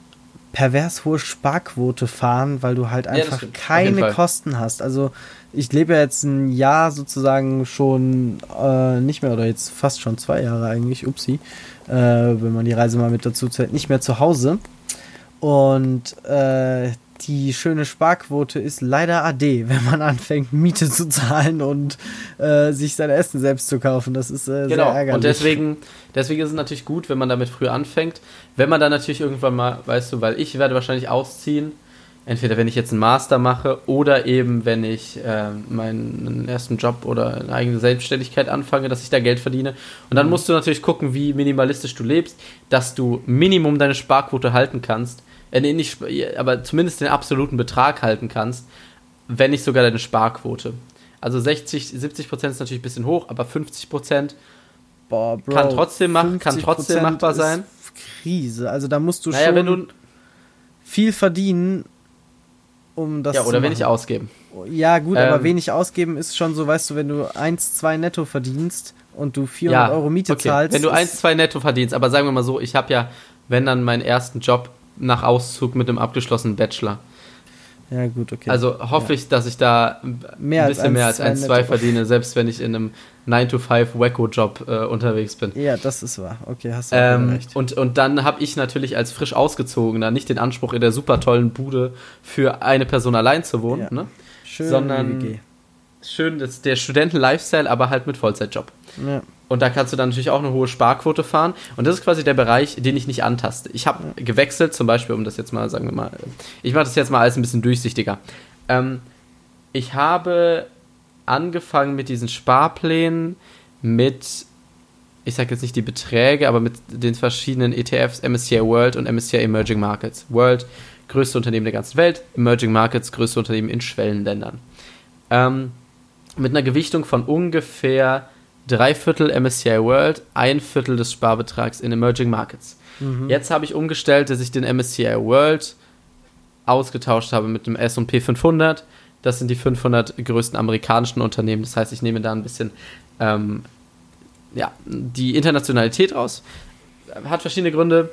pervers hohe Sparquote fahren, weil du halt einfach ja, keine Kosten hast. Also ich lebe ja jetzt ein Jahr sozusagen schon äh, nicht mehr oder jetzt fast schon zwei Jahre eigentlich, upsi, äh, wenn man die Reise mal mit dazu zählt, nicht mehr zu Hause. Und äh, die schöne Sparquote ist leider AD, wenn man anfängt, Miete zu zahlen und äh, sich sein Essen selbst zu kaufen. Das ist äh, genau. sehr ärgerlich. Und deswegen, deswegen ist es natürlich gut, wenn man damit früh anfängt. Wenn man dann natürlich irgendwann mal, weißt du, weil ich werde wahrscheinlich ausziehen, entweder wenn ich jetzt einen Master mache oder eben wenn ich äh, meinen ersten Job oder eine eigene Selbstständigkeit anfange, dass ich da Geld verdiene. Und dann mhm. musst du natürlich gucken, wie minimalistisch du lebst, dass du Minimum deine Sparquote halten kannst äh, nee, nicht, aber zumindest den absoluten Betrag halten kannst, wenn nicht sogar deine Sparquote. Also 60, 70 Prozent ist natürlich ein bisschen hoch, aber 50 Prozent kann trotzdem, mach, kann trotzdem machbar sein. Krise. Also da musst du naja, schon wenn du, viel verdienen, um das ja, oder wenig ausgeben. Ja, gut, ähm, aber wenig ausgeben ist schon so, weißt du, wenn du 1, 2 netto verdienst und du 400 ja, Euro Miete okay. zahlst. Wenn du 1, 2 netto verdienst, aber sagen wir mal so, ich habe ja, wenn dann meinen ersten Job nach Auszug mit einem abgeschlossenen Bachelor. Ja, gut, okay. Also hoffe ja. ich, dass ich da mehr ein bisschen mehr als 1,2 verdiene, selbst wenn ich in einem 9-to-5-Wacko-Job äh, unterwegs bin. Ja, das ist wahr. Okay, hast du ähm, recht. Und, und dann habe ich natürlich als frisch ausgezogener nicht den Anspruch, in der super tollen Bude für eine Person allein zu wohnen, ja. ne? Schön sondern schön das, der Studenten-Lifestyle, aber halt mit Vollzeitjob. Ja. Und da kannst du dann natürlich auch eine hohe Sparquote fahren. Und das ist quasi der Bereich, den ich nicht antaste. Ich habe ja. gewechselt, zum Beispiel, um das jetzt mal, sagen wir mal, ich mache das jetzt mal alles ein bisschen durchsichtiger. Ähm, ich habe angefangen mit diesen Sparplänen mit, ich sage jetzt nicht die Beträge, aber mit den verschiedenen ETFs, MSCI World und MSCI Emerging Markets. World, größte Unternehmen der ganzen Welt, Emerging Markets, größte Unternehmen in Schwellenländern. Ähm, mit einer Gewichtung von ungefähr drei Viertel MSCI World, ein Viertel des Sparbetrags in Emerging Markets. Mhm. Jetzt habe ich umgestellt, dass ich den MSCI World ausgetauscht habe mit dem S&P 500. Das sind die 500 größten amerikanischen Unternehmen. Das heißt, ich nehme da ein bisschen ähm, ja, die Internationalität raus. Hat verschiedene Gründe.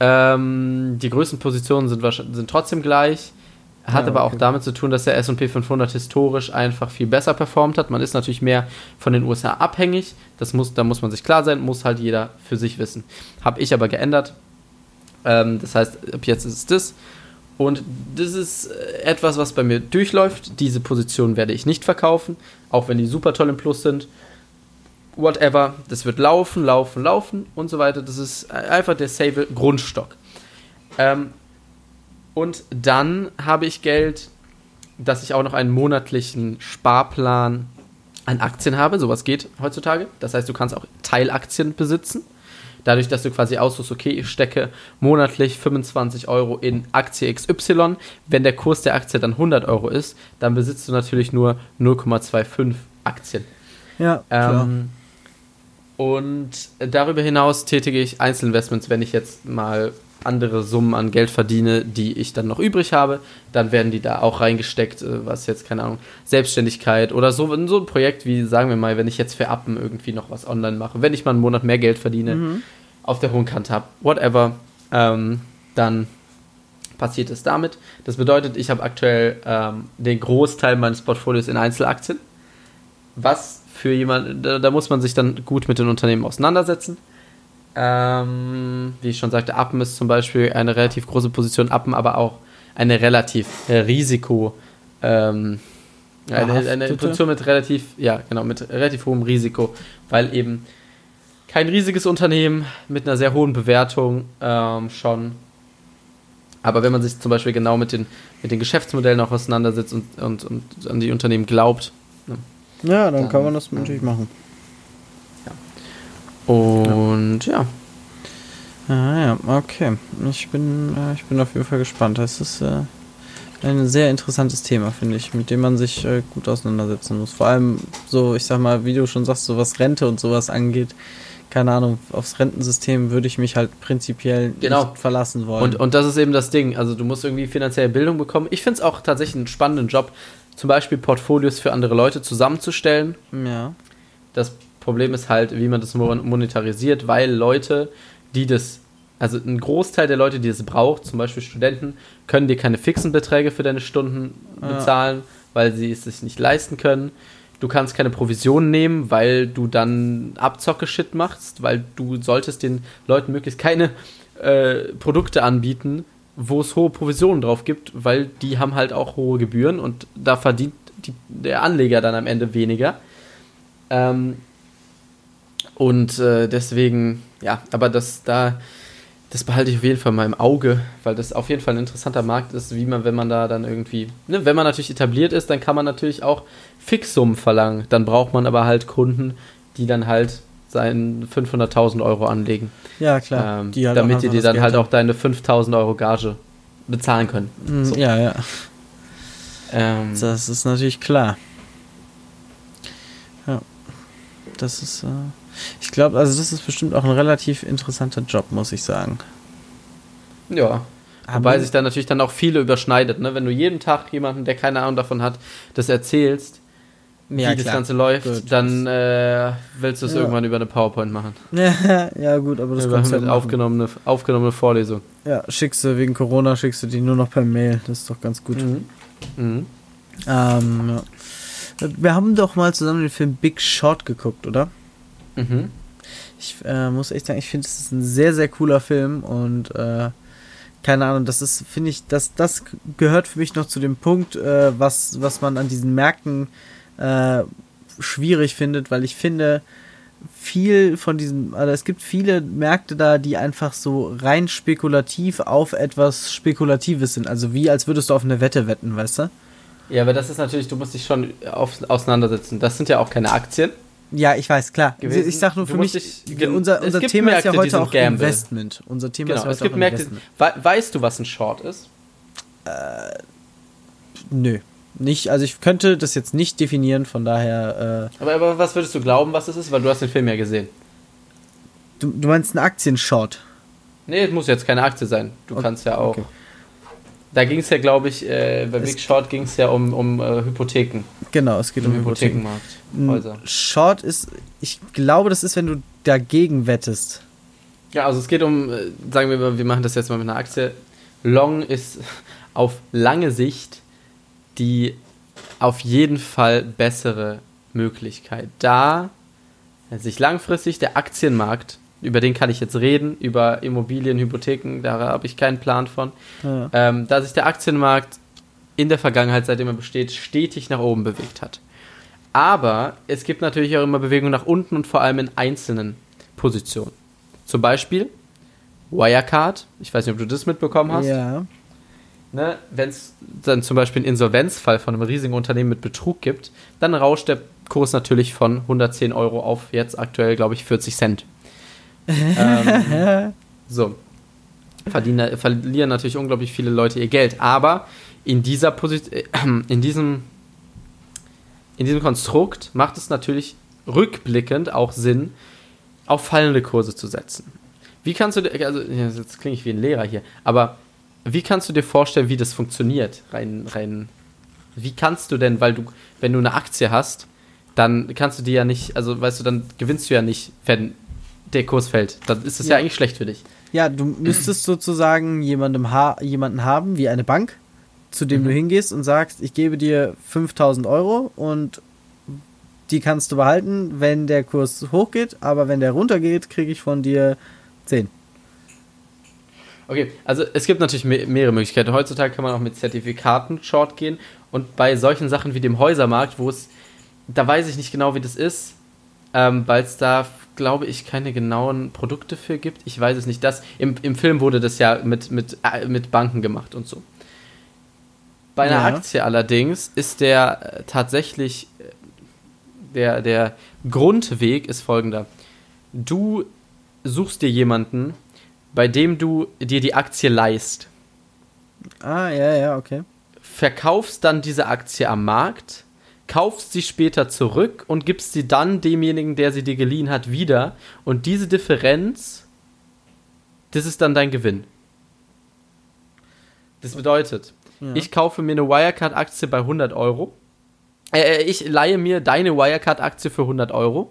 Ähm, die größten Positionen sind, sind trotzdem gleich. Hat ja, aber auch damit zu tun, dass der SP 500 historisch einfach viel besser performt hat. Man ist natürlich mehr von den USA abhängig. Das muss, da muss man sich klar sein, muss halt jeder für sich wissen. Habe ich aber geändert. Ähm, das heißt, ab jetzt ist es das. Und das ist äh, etwas, was bei mir durchläuft. Diese Position werde ich nicht verkaufen, auch wenn die super toll im Plus sind. Whatever. Das wird laufen, laufen, laufen und so weiter. Das ist einfach der safe Grundstock. Ähm, und dann habe ich Geld, dass ich auch noch einen monatlichen Sparplan an Aktien habe. Sowas geht heutzutage. Das heißt, du kannst auch Teilaktien besitzen. Dadurch, dass du quasi aussuchst, okay, ich stecke monatlich 25 Euro in Aktie XY. Wenn der Kurs der Aktie dann 100 Euro ist, dann besitzt du natürlich nur 0,25 Aktien. Ja, klar. Ähm, und darüber hinaus tätige ich Einzelinvestments, wenn ich jetzt mal andere Summen an Geld verdiene, die ich dann noch übrig habe, dann werden die da auch reingesteckt, äh, was jetzt, keine Ahnung, Selbstständigkeit oder so, so ein Projekt wie, sagen wir mal, wenn ich jetzt für Appen irgendwie noch was online mache, wenn ich mal einen Monat mehr Geld verdiene, mhm. auf der hohen Kante habe, whatever, ähm, dann passiert es damit. Das bedeutet, ich habe aktuell ähm, den Großteil meines Portfolios in Einzelaktien, was für jemanden, da, da muss man sich dann gut mit den Unternehmen auseinandersetzen ähm, wie ich schon sagte, Appen ist zum Beispiel eine relativ große Position, Appen aber auch eine relativ äh, Risiko, ähm, eine, eine Position mit relativ, ja, genau, mit relativ hohem Risiko, weil eben kein riesiges Unternehmen mit einer sehr hohen Bewertung ähm, schon. Aber wenn man sich zum Beispiel genau mit den, mit den Geschäftsmodellen auch auseinandersetzt und, und, und an die Unternehmen glaubt. Ne, ja, dann, dann, kann man das natürlich machen. Und ja. Ah, ja, okay. Ich bin, äh, ich bin auf jeden Fall gespannt. Das ist äh, ein sehr interessantes Thema, finde ich, mit dem man sich äh, gut auseinandersetzen muss. Vor allem so, ich sag mal, wie du schon sagst, so was Rente und sowas angeht, keine Ahnung, aufs Rentensystem würde ich mich halt prinzipiell genau. nicht verlassen wollen. Und, und das ist eben das Ding. Also du musst irgendwie finanzielle Bildung bekommen. Ich finde es auch tatsächlich einen spannenden Job, zum Beispiel Portfolios für andere Leute zusammenzustellen. Ja. Das Problem ist halt, wie man das monetarisiert, weil Leute, die das, also ein Großteil der Leute, die das braucht, zum Beispiel Studenten, können dir keine fixen Beträge für deine Stunden bezahlen, ja. weil sie es sich nicht leisten können. Du kannst keine Provision nehmen, weil du dann Abzocke-Shit machst, weil du solltest den Leuten möglichst keine äh, Produkte anbieten, wo es hohe Provisionen drauf gibt, weil die haben halt auch hohe Gebühren und da verdient die, der Anleger dann am Ende weniger. Ähm, und äh, deswegen, ja, aber das da, das behalte ich auf jeden Fall mal im Auge, weil das auf jeden Fall ein interessanter Markt ist, wie man, wenn man da dann irgendwie, ne, wenn man natürlich etabliert ist, dann kann man natürlich auch Fixsummen verlangen. Dann braucht man aber halt Kunden, die dann halt seinen 500.000 Euro anlegen. Ja, klar. Ähm, die halt damit die dir dann halt auch deine 5.000 Euro Gage bezahlen können. Mhm, so. Ja, ja. Ähm, das ist natürlich klar. Ja. Das ist. Äh ich glaube, also das ist bestimmt auch ein relativ interessanter Job, muss ich sagen. Ja. Aber Wobei sich da natürlich dann auch viele überschneidet, ne? Wenn du jeden Tag jemanden, der keine Ahnung davon hat, das erzählst, wie ja, das Ganze läuft, gut. dann äh, willst du es ja. irgendwann über eine PowerPoint machen. ja, gut, aber das kommt ja aufgenommene, aufgenommene Vorlesung. Ja, schickst du wegen Corona, schickst du die nur noch per Mail. Das ist doch ganz gut. Mhm. Mhm. Ähm, ja. Wir haben doch mal zusammen den Film Big Short geguckt, oder? Mhm. Ich äh, muss echt sagen, ich finde, es ist ein sehr, sehr cooler Film und äh, keine Ahnung, das ist, finde ich, das, das gehört für mich noch zu dem Punkt, äh, was, was man an diesen Märkten äh, schwierig findet, weil ich finde, viel von diesen, also es gibt viele Märkte da, die einfach so rein spekulativ auf etwas Spekulatives sind. Also wie als würdest du auf eine Wette wetten, weißt du? Ja, aber das ist natürlich, du musst dich schon auf, auseinandersetzen. Das sind ja auch keine Aktien. Ja, ich weiß, klar. Gewesen. Ich sag nur für mich, dich, unser, unser Thema Märkte, ist ja heute auch Gamble. Investment. Unser Thema genau, ist heute es gibt auch Märkte, Investment. Weißt du, was ein Short ist? Äh, nö. Nicht, also ich könnte das jetzt nicht definieren, von daher. Äh, aber, aber was würdest du glauben, was es ist? Weil du hast den Film ja gesehen. Du, du meinst einen Aktienshort? Nee, es muss jetzt keine Aktie sein. Du okay. kannst ja auch. Okay. Da ging es ja, glaube ich, äh, bei Big Short ging es ja um, um äh, Hypotheken. Genau, es geht um, um Hypothekenmarkt. Häuser. Short ist, ich glaube, das ist, wenn du dagegen wettest. Ja, also es geht um, äh, sagen wir mal, wir machen das jetzt mal mit einer Aktie. Long ist auf lange Sicht die auf jeden Fall bessere Möglichkeit. Da sich langfristig der Aktienmarkt über den kann ich jetzt reden, über Immobilien, Hypotheken, da habe ich keinen Plan von. Ja. Ähm, da sich der Aktienmarkt in der Vergangenheit, seitdem er besteht, stetig nach oben bewegt hat. Aber es gibt natürlich auch immer Bewegungen nach unten und vor allem in einzelnen Positionen. Zum Beispiel Wirecard, ich weiß nicht, ob du das mitbekommen hast. Ja. Ne, Wenn es dann zum Beispiel einen Insolvenzfall von einem riesigen Unternehmen mit Betrug gibt, dann rauscht der Kurs natürlich von 110 Euro auf jetzt aktuell, glaube ich, 40 Cent ähm, so. Verdienen, verlieren natürlich unglaublich viele Leute ihr Geld. Aber in dieser Position, äh, in diesem, in diesem Konstrukt macht es natürlich rückblickend auch Sinn, auf fallende Kurse zu setzen. Wie kannst du dir, also jetzt klinge ich wie ein Lehrer hier, aber wie kannst du dir vorstellen, wie das funktioniert? Rein, rein, wie kannst du denn, weil du, wenn du eine Aktie hast, dann kannst du die ja nicht, also weißt du, dann gewinnst du ja nicht, wenn der Kurs fällt. Dann ist es ja. ja. eigentlich schlecht für dich. Ja, du müsstest sozusagen jemandem ha jemanden haben, wie eine Bank, zu dem mhm. du hingehst und sagst, ich gebe dir 5000 Euro und die kannst du behalten, wenn der Kurs hochgeht, aber wenn der runtergeht, kriege ich von dir 10. Okay, also es gibt natürlich mehrere Möglichkeiten. Heutzutage kann man auch mit Zertifikaten short gehen und bei solchen Sachen wie dem Häusermarkt, wo es, da weiß ich nicht genau, wie das ist, ähm, weil es da glaube ich, keine genauen Produkte für gibt. Ich weiß es nicht. Das, im, Im Film wurde das ja mit, mit, äh, mit Banken gemacht und so. Bei einer ja. Aktie allerdings ist der äh, tatsächlich, äh, der, der Grundweg ist folgender. Du suchst dir jemanden, bei dem du dir die Aktie leist. Ah, ja, ja, okay. Verkaufst dann diese Aktie am Markt kaufst sie später zurück und gibst sie dann demjenigen, der sie dir geliehen hat, wieder. Und diese Differenz, das ist dann dein Gewinn. Das bedeutet, ja. ich kaufe mir eine Wirecard-Aktie bei 100 Euro. Äh, äh, ich leihe mir deine Wirecard-Aktie für 100 Euro.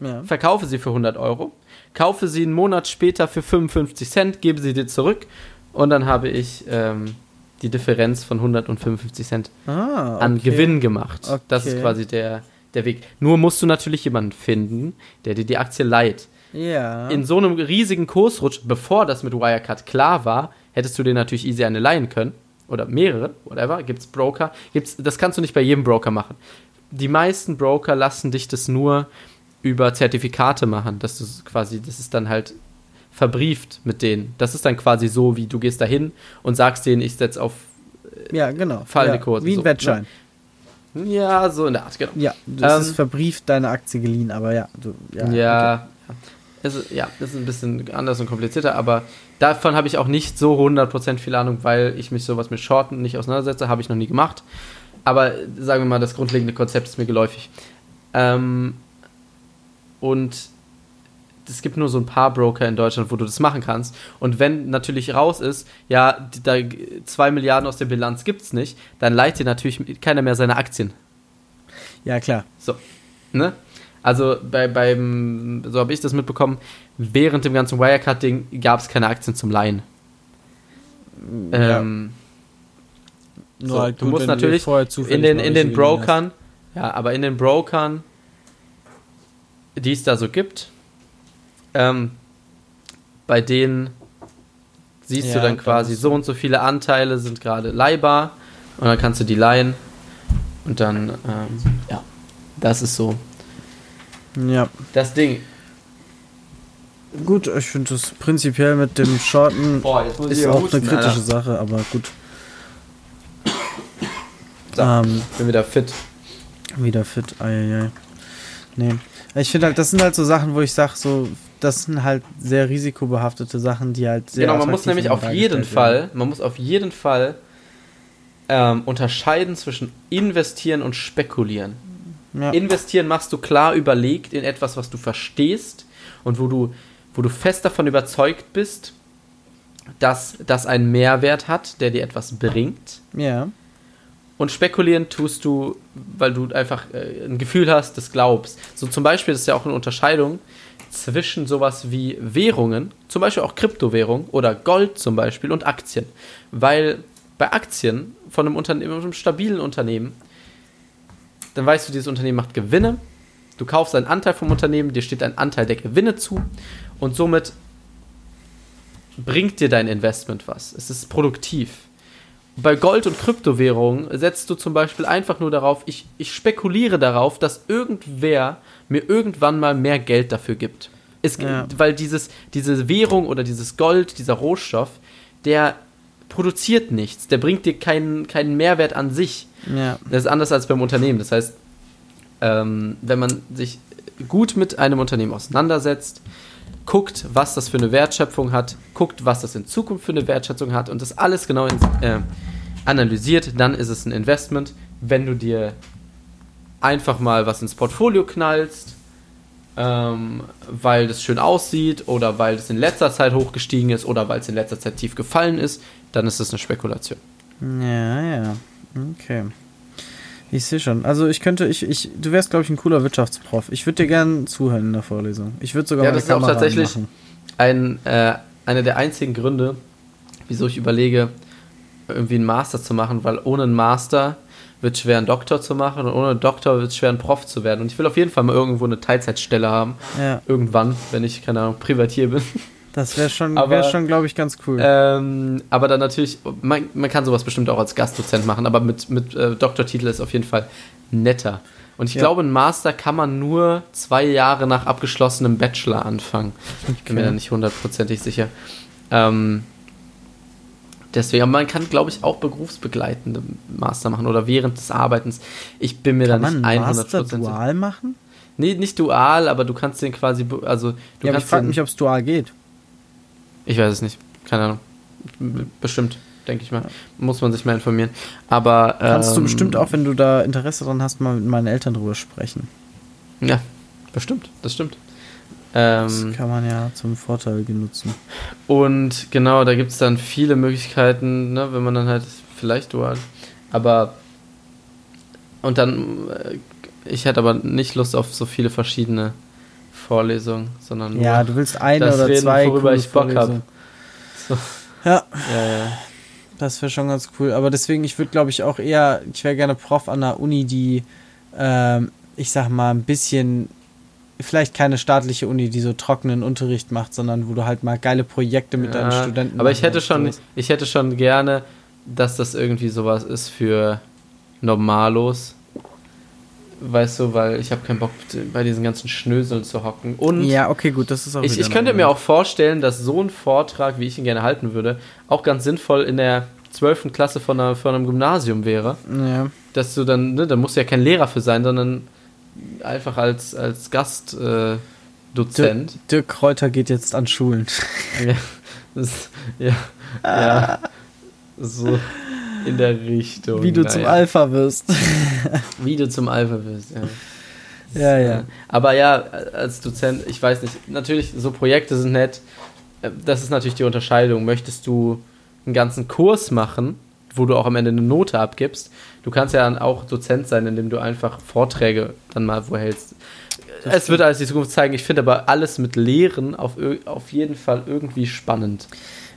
Ja. Verkaufe sie für 100 Euro. Kaufe sie einen Monat später für 55 Cent, gebe sie dir zurück. Und dann habe ich ähm, die Differenz von 155 Cent ah, okay. an Gewinn gemacht. Okay. Das ist quasi der, der Weg. Nur musst du natürlich jemanden finden, der dir die Aktie leiht. Ja. In so einem riesigen Kursrutsch, bevor das mit Wirecard klar war, hättest du dir natürlich easy eine leihen können. Oder mehrere, whatever. Gibt's Broker. Gibt's, das kannst du nicht bei jedem Broker machen. Die meisten Broker lassen dich das nur über Zertifikate machen. Das ist quasi, das ist dann halt verbrieft mit denen. Das ist dann quasi so, wie du gehst dahin und sagst denen, ich setze auf äh, ja, genau. fallende ja, Kurse. Wie ein so. Wettschein. Ja, so in der Art, genau. Ja, das ähm, ist verbrieft deine Aktie geliehen, aber ja. Du, ja, ja, okay. es, ja, das ist ein bisschen anders und komplizierter, aber davon habe ich auch nicht so 100% viel Ahnung, weil ich mich sowas mit Shorten nicht auseinandersetze, habe ich noch nie gemacht. Aber sagen wir mal, das grundlegende Konzept ist mir geläufig. Ähm, und es gibt nur so ein paar Broker in Deutschland, wo du das machen kannst. Und wenn natürlich raus ist, ja, da zwei Milliarden aus der Bilanz gibt es nicht, dann leiht dir natürlich keiner mehr seine Aktien. Ja, klar. So. Ne? Also bei, beim, so habe ich das mitbekommen, während dem ganzen Wirecard-Ding gab es keine Aktien zum Leihen. Ja. Ähm, Nur so, halt du gut, musst natürlich in den, in den geliehen hast. Brokern, ja, aber in den Brokern, die es da so gibt, ähm, bei denen siehst Ja, du dann da quasi so und so viele Anteile sind gerade leihbar und dann kannst du die leihen und dann, ähm, ja, das ist so Ja. das Ding. Gut, ich finde das prinzipiell mit dem Shorten Boah, ist auch husten, eine kritische Alter. Sache, aber gut. So. Ähm, Bin wieder fit. wieder fit, eieiei. Nee. Ich finde halt, das sind halt so Sachen, wo ich sage, so, das sind halt sehr risikobehaftete Sachen, die halt sehr. genau, man muss nämlich auf jeden. Fall, man muss auf jeden Fall ähm, unterscheiden zwischen investieren und spekulieren. Ja. Investieren machst du klar überlegt in etwas, was du verstehst und wo du, wo du fest davon überzeugt bist, dass das einen Mehrwert hat, der dir etwas bringt. ja. Und spekulieren tust du, weil du einfach äh, ein Gefühl hast, das glaubst. So zum Beispiel das ist ja auch eine Unterscheidung zwischen sowas wie Währungen, zum Beispiel auch Kryptowährung oder Gold zum Beispiel und Aktien. Weil bei Aktien von einem, Unternehmen, einem stabilen Unternehmen, dann weißt du, dieses Unternehmen macht Gewinne, du kaufst einen Anteil vom Unternehmen, dir steht ein Anteil der Gewinne zu und somit bringt dir dein Investment was. Es ist produktiv. Bei Gold- und Kryptowährungen setzt du zum Beispiel einfach nur darauf, ich, ich spekuliere darauf, dass irgendwer mir irgendwann mal mehr Geld dafür gibt. Es, Ja. Weil dieses, diese Währung oder dieses Gold, dieser Rohstoff, der produziert nichts, der bringt dir keinen, keinen Mehrwert an sich. Ja. Das ist anders als beim Unternehmen. Das heißt, ähm, wenn man sich gut mit einem Unternehmen auseinandersetzt, guckt, was das für eine Wertschöpfung hat, guckt, was das in Zukunft für eine Wertschätzung hat und das alles genau ins, äh, analysiert, dann ist es ein Investment. Wenn du dir einfach mal was ins Portfolio knallst, ähm, weil das schön aussieht oder weil es in letzter Zeit hochgestiegen ist oder weil es in letzter Zeit tief gefallen ist, dann ist es eine Spekulation. Ja, ja. Okay. Ich sehe schon. Also ich könnte, ich, ich, du wärst, glaube ich, ein cooler Wirtschaftsprof. Ich würde dir gerne zuhören in der Vorlesung. Ich würde sogar Ja, meine das ist auch Kamera tatsächlich- anmachen. ein, äh, einer der einzigen Gründe, wieso ich überlege, irgendwie einen Master zu machen, weil ohne einen Master wird es schwer, einen Doktor zu machen und ohne einen Doktor wird es schwer, ein Prof zu werden. Und ich will auf jeden Fall mal irgendwo eine Teilzeitstelle haben. Ja, Irgendwann, wenn ich, keine Ahnung, Privatier bin. das wäre schon, wär schon glaube ich, ganz cool. ähm, aber dann natürlich, man, man kann sowas bestimmt auch als Gastdozent machen, aber mit, mit äh, Doktortitel ist auf jeden Fall netter. Und ich Ja. glaube, ein Master kann man nur zwei Jahre nach abgeschlossenem Bachelor anfangen. Ich bin mir da nicht hundertprozentig sicher. Ähm, deswegen, aber man kann, glaube ich, auch berufsbegleitende Master machen oder während des Arbeitens. Ich bin mir Kann da nicht einen Master 100% sicher. dual machen? Nee, nicht dual, aber du kannst den quasi, also du ja, aber ich kannst frage mich, ob es dual geht. ich weiß es nicht, keine Ahnung. Bestimmt, denke ich mal. Muss man sich mal informieren. Aber Kannst du ähm, bestimmt auch, wenn du da Interesse dran hast, mal mit meinen Eltern drüber sprechen. Ja, bestimmt, das stimmt. Das Ähm, kann man ja zum Vorteil genutzen. und genau, da gibt es dann viele Möglichkeiten, ne, wenn man dann halt vielleicht dual. Aber und dann, äh, ich hätte aber nicht Lust auf so viele verschiedene Vorlesungen, sondern nur, Ja, du willst eine das oder reden, zwei worüber ich Bock hab. Vorlesungen. So. Ja, ja, ja. das wäre schon ganz cool. Aber deswegen, ich würde, glaube ich, auch eher, ich wäre gerne Prof an der Uni, die, ähm, ich sag mal, ein bisschen, vielleicht keine staatliche Uni, die so trockenen Unterricht macht, sondern wo du halt mal geile Projekte mit deinen Ja, Studenten Aber ich hätte schon, sowas. ich hätte schon gerne, dass das irgendwie sowas ist für Normalos. Weißt du, weil ich habe keinen Bock, bei diesen ganzen Schnöseln zu hocken. Und Ja, okay, gut, das ist auch ich, ich könnte mir auch vorstellen, dass so ein Vortrag, wie ich ihn gerne halten würde, auch ganz sinnvoll in der 12. Klasse von, einer, von einem Gymnasium wäre. Ja. Dass du dann, ne, da musst du ja kein Lehrer für sein, sondern einfach als, als Gastdozent. Äh. Dirk Kräuter geht jetzt an Schulen. Ja, das, ja, ja, so in der Richtung. Wie du zum naja. Alpha wirst. Wie du zum Alpha wirst, ja. Ja, ja. Aber ja, als Dozent, ich weiß nicht, natürlich, so Projekte sind nett. Äh, Das ist natürlich die Unterscheidung. Möchtest du einen ganzen Kurs machen, wo du auch am Ende eine Note abgibst. Du kannst ja auch Dozent sein, indem du einfach Vorträge dann mal wo hältst. Das es wird alles die Zukunft zeigen. Ich finde aber alles mit Lehren auf, auf jeden Fall irgendwie spannend.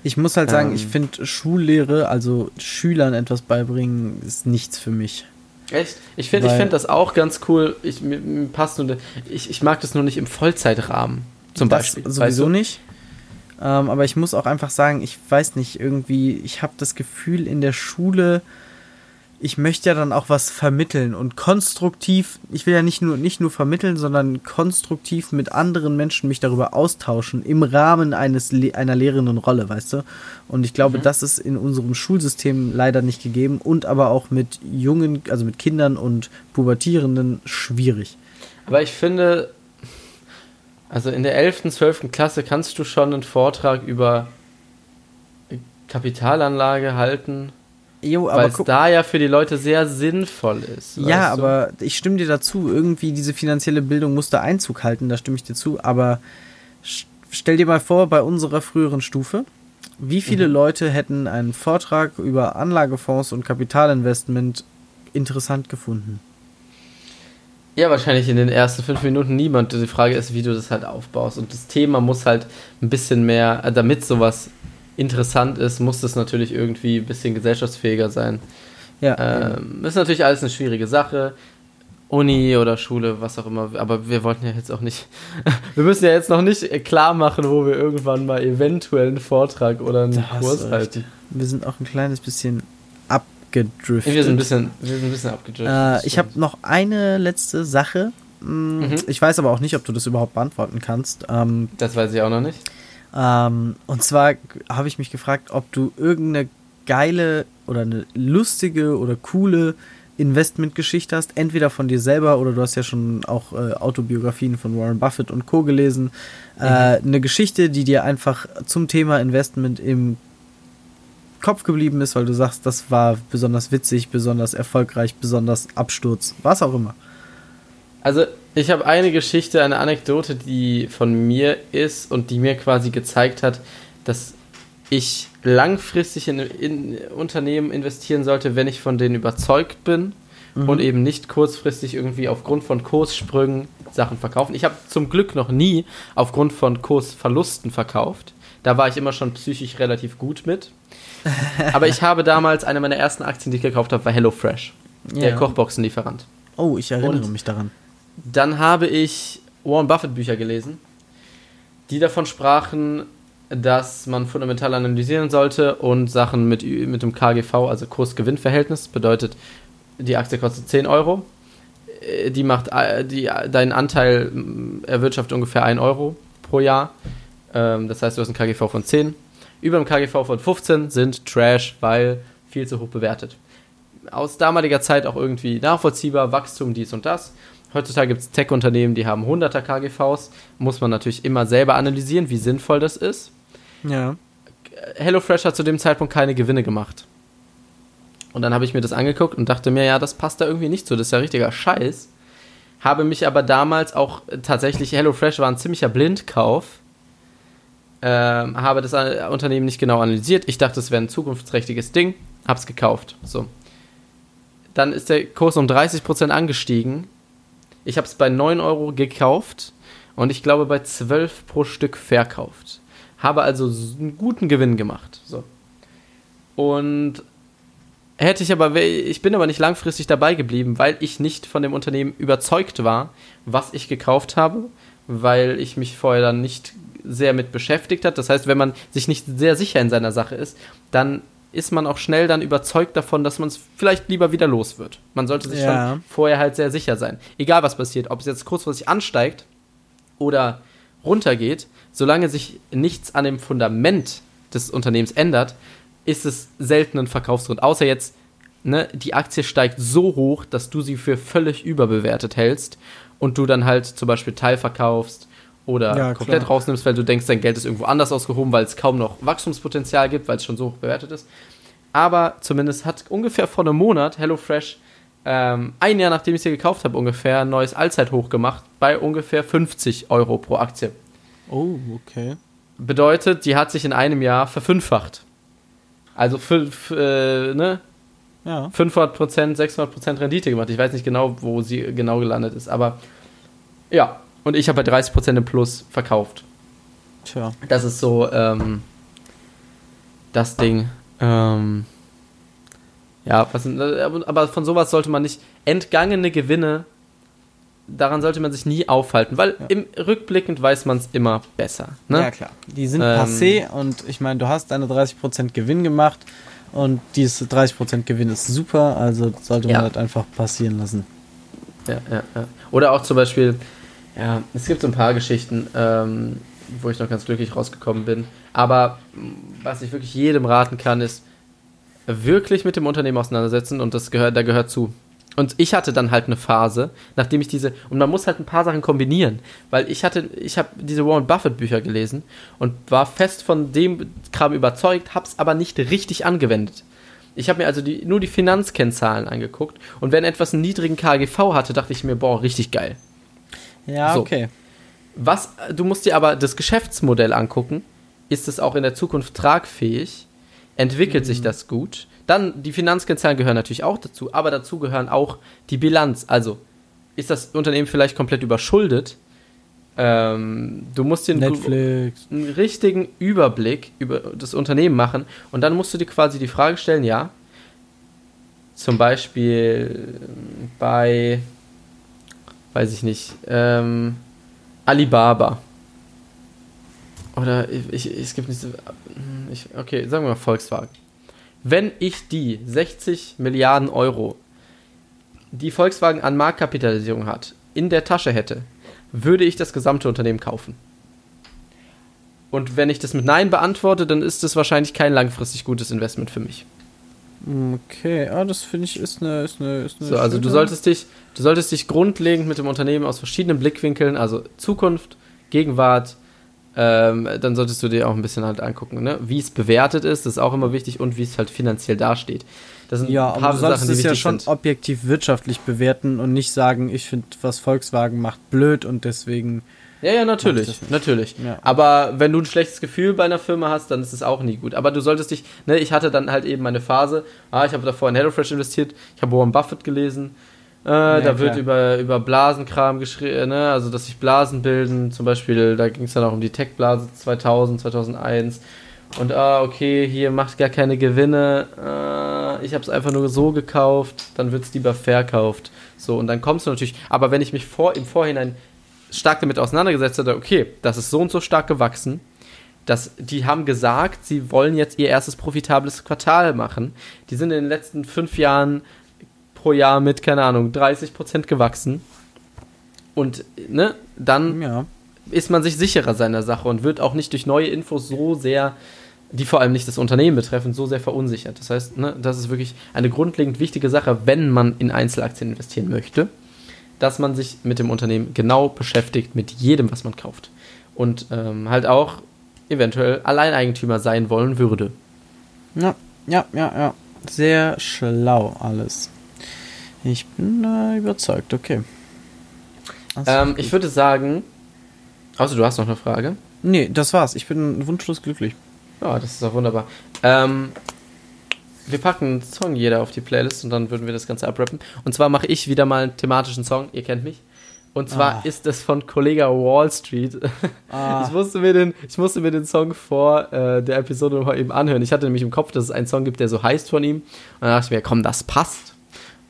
Ich muss halt sagen, ähm, ich finde Schullehre, also Schülern etwas beibringen, ist nichts für mich. Echt? Ich finde find das auch ganz cool. Ich, mir, mir passt nur, ich, ich mag das nur nicht im Vollzeitrahmen. Zum Beispiel. Sowieso weißt du? nicht. Ähm, aber ich muss auch einfach sagen, ich weiß nicht, irgendwie, ich habe das Gefühl, in der Schule ich möchte ja dann auch was vermitteln und konstruktiv, ich will ja nicht nur, nicht nur vermitteln, sondern konstruktiv mit anderen Menschen mich darüber austauschen im Rahmen eines, einer lehrenden Rolle, weißt du? Und ich glaube, mhm. das ist in unserem Schulsystem leider nicht gegeben und aber auch mit jungen, also mit Kindern und Pubertierenden schwierig. Aber ich finde, also in der 11., 12. Klasse kannst du schon einen Vortrag über Kapitalanlage halten weil es da ja für die Leute sehr sinnvoll ist. Ja, aber ich stimme dir dazu. Irgendwie diese finanzielle Bildung muss da Einzug halten, da stimme ich dir zu. Aber stell dir mal vor, bei unserer früheren Stufe, wie viele mhm. Leute hätten einen Vortrag über Anlagefonds und Kapitalinvestment interessant gefunden? Ja, wahrscheinlich in den ersten fünf Minuten niemand. Die Frage ist, wie du das halt aufbaust. Und das Thema muss halt ein bisschen mehr, damit sowas interessant ist, muss das natürlich irgendwie ein bisschen gesellschaftsfähiger sein. Ja, ähm, Ist natürlich alles eine schwierige Sache. Uni oder Schule, was auch immer. Aber wir wollten ja jetzt auch nicht. wir müssen ja jetzt noch nicht klar machen, wo wir irgendwann mal eventuell einen Vortrag oder einen das Kurs halten. Wir sind auch ein kleines bisschen abgedriftet. Wir sind ein bisschen, wir sind ein bisschen abgedriftet. Äh, ich habe noch eine letzte Sache. Mm, mhm. Ich weiß aber auch nicht, ob du das überhaupt beantworten kannst. Ähm, das weiß ich auch noch nicht. Ähm, und zwar habe ich mich gefragt, ob du irgendeine geile oder eine lustige oder coole Investmentgeschichte hast, entweder von dir selber oder du hast ja schon auch äh, Autobiografien von Warren Buffett und Co. gelesen. Äh, mhm. Äh, eine Geschichte, die dir einfach zum Thema Investment im Kopf geblieben ist, weil du sagst, das war besonders witzig, besonders erfolgreich, besonders Absturz, was auch immer. Also ich habe eine Geschichte, eine Anekdote, die von mir ist und die mir quasi gezeigt hat, dass ich langfristig in, in Unternehmen investieren sollte, wenn ich von denen überzeugt bin mhm. und eben nicht kurzfristig irgendwie aufgrund von Kurssprüngen Sachen verkaufen. Ich habe zum Glück noch nie aufgrund von Kursverlusten verkauft. Da war ich immer schon psychisch relativ gut mit. Aber ich habe damals eine meiner ersten Aktien, die ich gekauft habe, war HelloFresh, ja. der Kochboxenlieferant. Oh, ich erinnere und mich daran. Dann habe ich Warren Buffett Bücher gelesen, die davon sprachen, dass man fundamental analysieren sollte und Sachen mit, mit dem KGV, also Kurs-Gewinn-Verhältnis, bedeutet, die Aktie kostet 10 Euro. Äh, die macht äh, die, deinen Anteil erwirtschaftet ungefähr 1 Euro pro Jahr. Ähm, das heißt, du hast ein KGV von 10. Über dem KGV von 15 sind Trash, weil viel zu hoch bewertet. Aus damaliger Zeit auch irgendwie nachvollziehbar, Wachstum, dies und das. Heutzutage gibt es Tech-Unternehmen, die haben 100er KGVs. Muss man natürlich immer selber analysieren, wie sinnvoll das ist. Ja. HelloFresh hat zu dem Zeitpunkt keine Gewinne gemacht. Und dann habe ich mir das angeguckt und dachte mir, ja, das passt da irgendwie nicht so. Das ist ja richtiger Scheiß. Habe mich aber damals auch tatsächlich, HelloFresh war ein ziemlicher Blindkauf. Ähm, habe das Unternehmen nicht genau analysiert. Ich dachte, es wäre ein zukunftsträchtiges Ding. Hab's gekauft. So. Dann ist der Kurs um 30% angestiegen ich habe es bei 9 Euro gekauft und ich glaube bei 12 pro Stück verkauft. Habe also einen guten Gewinn gemacht. So. Und hätte ich aber, ich bin aber nicht langfristig dabei geblieben, weil ich nicht von dem Unternehmen überzeugt war, was ich gekauft habe, weil ich mich vorher dann nicht sehr mit beschäftigt hat. Das heißt, wenn man sich nicht sehr sicher in seiner Sache ist, dann ist man auch schnell dann überzeugt davon, dass man es vielleicht lieber wieder los wird. Man sollte sich ja. schon vorher halt sehr sicher sein. Egal was passiert, ob es jetzt kurzfristig ansteigt oder runtergeht, solange sich nichts an dem Fundament des Unternehmens ändert, ist es selten ein Verkaufsgrund. Außer jetzt, ne, die Aktie steigt so hoch, dass du sie für völlig überbewertet hältst und du dann halt zum Beispiel Teil verkaufst oder ja, komplett klar. rausnimmst, weil du denkst, dein Geld ist irgendwo anders ausgehoben, weil es kaum noch Wachstumspotenzial gibt, weil es schon so hoch bewertet ist. Aber zumindest hat ungefähr vor einem Monat HelloFresh ähm, ein Jahr nachdem ich sie gekauft habe, ungefähr ein neues Allzeithoch gemacht bei ungefähr 50 Euro pro Aktie. Oh, okay. Bedeutet, die hat sich in einem Jahr verfünffacht. Also fünf, äh, ne? ja. 500 Prozent, 600 Prozent Rendite gemacht. Ich weiß nicht genau, wo sie genau gelandet ist, aber ja. Und ich habe bei 30 Prozent im Plus verkauft. Tja. Das ist so ähm, das Ding. Ähm, ja, was, aber von sowas sollte man nicht entgangene Gewinne daran sollte man sich nie aufhalten, weil ja. im rückblickend weiß man es immer besser. Ne? Ja, klar. Die sind ähm, passé und ich meine, du hast deine 30% Gewinn gemacht und dieses 30% Gewinn ist super, also sollte man ja. das einfach passieren lassen. Ja, ja, ja. Oder auch zum Beispiel, ja, es gibt so ein paar Geschichten, ähm, wo ich noch ganz glücklich rausgekommen bin. Aber was ich wirklich jedem raten kann, ist wirklich mit dem Unternehmen auseinandersetzen und das gehört, da gehört zu. Und ich hatte dann halt eine Phase, nachdem ich diese, und man muss halt ein paar Sachen kombinieren, weil ich hatte, ich habe diese Warren Buffett Bücher gelesen und war fest von dem Kram überzeugt, hab's aber nicht richtig angewendet. Ich habe mir also die, nur die Finanzkennzahlen angeguckt und wenn etwas einen niedrigen KGV hatte, dachte ich mir, boah, richtig geil. Ja, so. okay. Was, du musst dir aber das Geschäftsmodell angucken. Ist es auch in der Zukunft tragfähig? Entwickelt mhm. sich das gut? Dann, die Finanzkennzahlen gehören natürlich auch dazu, aber dazu gehören auch die Bilanz. Also, ist das Unternehmen vielleicht komplett überschuldet? Ähm, du musst dir einen, einen, richtigen Überblick über das Unternehmen machen und dann musst du dir quasi die Frage stellen, ja, zum Beispiel bei, weiß ich nicht, ähm, Alibaba. Oder ich, ich, es gibt nicht so, ich, okay, sagen wir mal Volkswagen wenn ich die 60 Milliarden Euro, die Volkswagen an Marktkapitalisierung hat, in der Tasche hätte, würde ich das gesamte Unternehmen kaufen. Und wenn ich das mit Nein beantworte, dann ist das wahrscheinlich kein langfristig gutes Investment für mich. Okay, ah, das finde ich ist eine, ist eine, ist eine So, also du solltest dich, du solltest dich grundlegend mit dem Unternehmen aus verschiedenen Blickwinkeln, also Zukunft, Gegenwart, ähm, dann solltest du dir auch ein bisschen halt angucken, ne? wie es bewertet ist, das ist auch immer wichtig und wie es halt finanziell dasteht. Das sind ja, ein paar aber du solltest Sachen, es ja schon sind. objektiv wirtschaftlich bewerten und nicht sagen, ich finde, was Volkswagen macht, blöd und deswegen. Ja, ja, natürlich, natürlich. Ja. Aber wenn du ein schlechtes Gefühl bei einer Firma hast, dann ist es auch nie gut. Aber du solltest dich, ne, ich hatte dann halt eben meine Phase, ah, ich habe davor in HelloFresh investiert, ich habe Warren Buffett gelesen, äh, ja, da wird über, über Blasenkram geschrieben, ne? also dass sich Blasen bilden, zum Beispiel, da ging es dann auch um die Tech-Blase 2000, 2001. Und ah, okay, hier macht gar keine Gewinne, äh, ich habe es einfach nur so gekauft, dann wird es lieber verkauft. So, und dann kommst du natürlich, aber wenn ich mich vor, im Vorhinein stark damit auseinandergesetzt hätte, okay, das ist so und so stark gewachsen, dass die haben gesagt, sie wollen jetzt ihr erstes profitables Quartal machen. Die sind in den letzten fünf Jahren pro Jahr mit, keine Ahnung, 30 Prozent gewachsen. Und ne, dann ja. ist man sich sicherer seiner Sache und wird auch nicht durch neue Infos so sehr, die vor allem nicht das Unternehmen betreffen, so sehr verunsichert. Das heißt, ne, das ist wirklich eine grundlegend wichtige Sache, wenn man in Einzelaktien investieren möchte, dass man sich mit dem Unternehmen genau beschäftigt, mit jedem, was man kauft. Und ähm, halt auch eventuell Alleineigentümer sein wollen würde. Ja, ja, ja, ja. Sehr schlau alles. Ich bin äh, überzeugt, okay. Ähm, ich würde sagen, außer du hast noch eine Frage. Nee, das war's. Ich bin wunschlos glücklich. Ja, das ist auch wunderbar. Ähm, wir packen einen Song jeder auf die Playlist und dann würden wir das Ganze abrappen. Und zwar mache ich wieder mal einen thematischen Song, ihr kennt mich. Und zwar ah. ist es von Kollega Wall Street. Ah. Ich, musste mir den, ich musste mir den Song vor äh, der Episode nochmal eben anhören. Ich hatte nämlich im Kopf, dass es einen Song gibt, der so heißt von ihm. Und dann dachte ich mir, komm, das passt.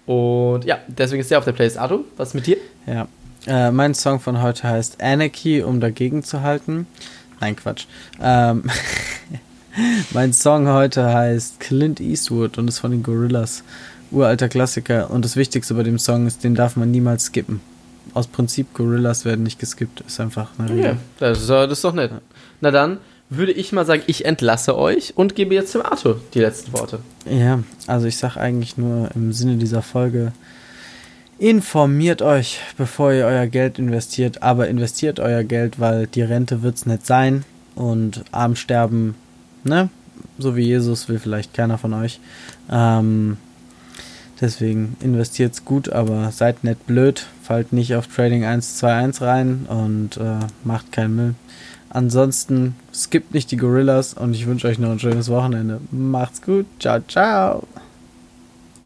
Und ja, deswegen ist der auf der Playlist. Arthur, was ist mit dir? Ja, äh, mein Song von heute heißt Anarchy, um dagegen zu halten. Nein, Quatsch. Ähm, mein Song heute heißt Clint Eastwood und ist von den Gorillas. Uralter Klassiker. Und das Wichtigste bei dem Song ist, den darf man niemals skippen. Aus Prinzip, Gorillas werden nicht geskippt. Ist einfach eine Regel. Ja, das ist, das ist doch nett. Na dann, würde ich mal sagen, ich entlasse euch und gebe jetzt dem Arthur die letzten Worte. Ja, also ich sage eigentlich nur im Sinne dieser Folge, informiert euch, bevor ihr euer Geld investiert, aber investiert euer Geld, weil die Rente wird es nicht sein und arm sterben, ne? So wie Jesus will vielleicht keiner von euch. Ähm, deswegen investiert's gut, aber seid nicht blöd, fallt nicht auf Trading 121 rein und äh, macht keinen Müll. Ansonsten skippt nicht die Gorillas und ich wünsche euch noch ein schönes Wochenende. Macht's gut. Ciao, ciao.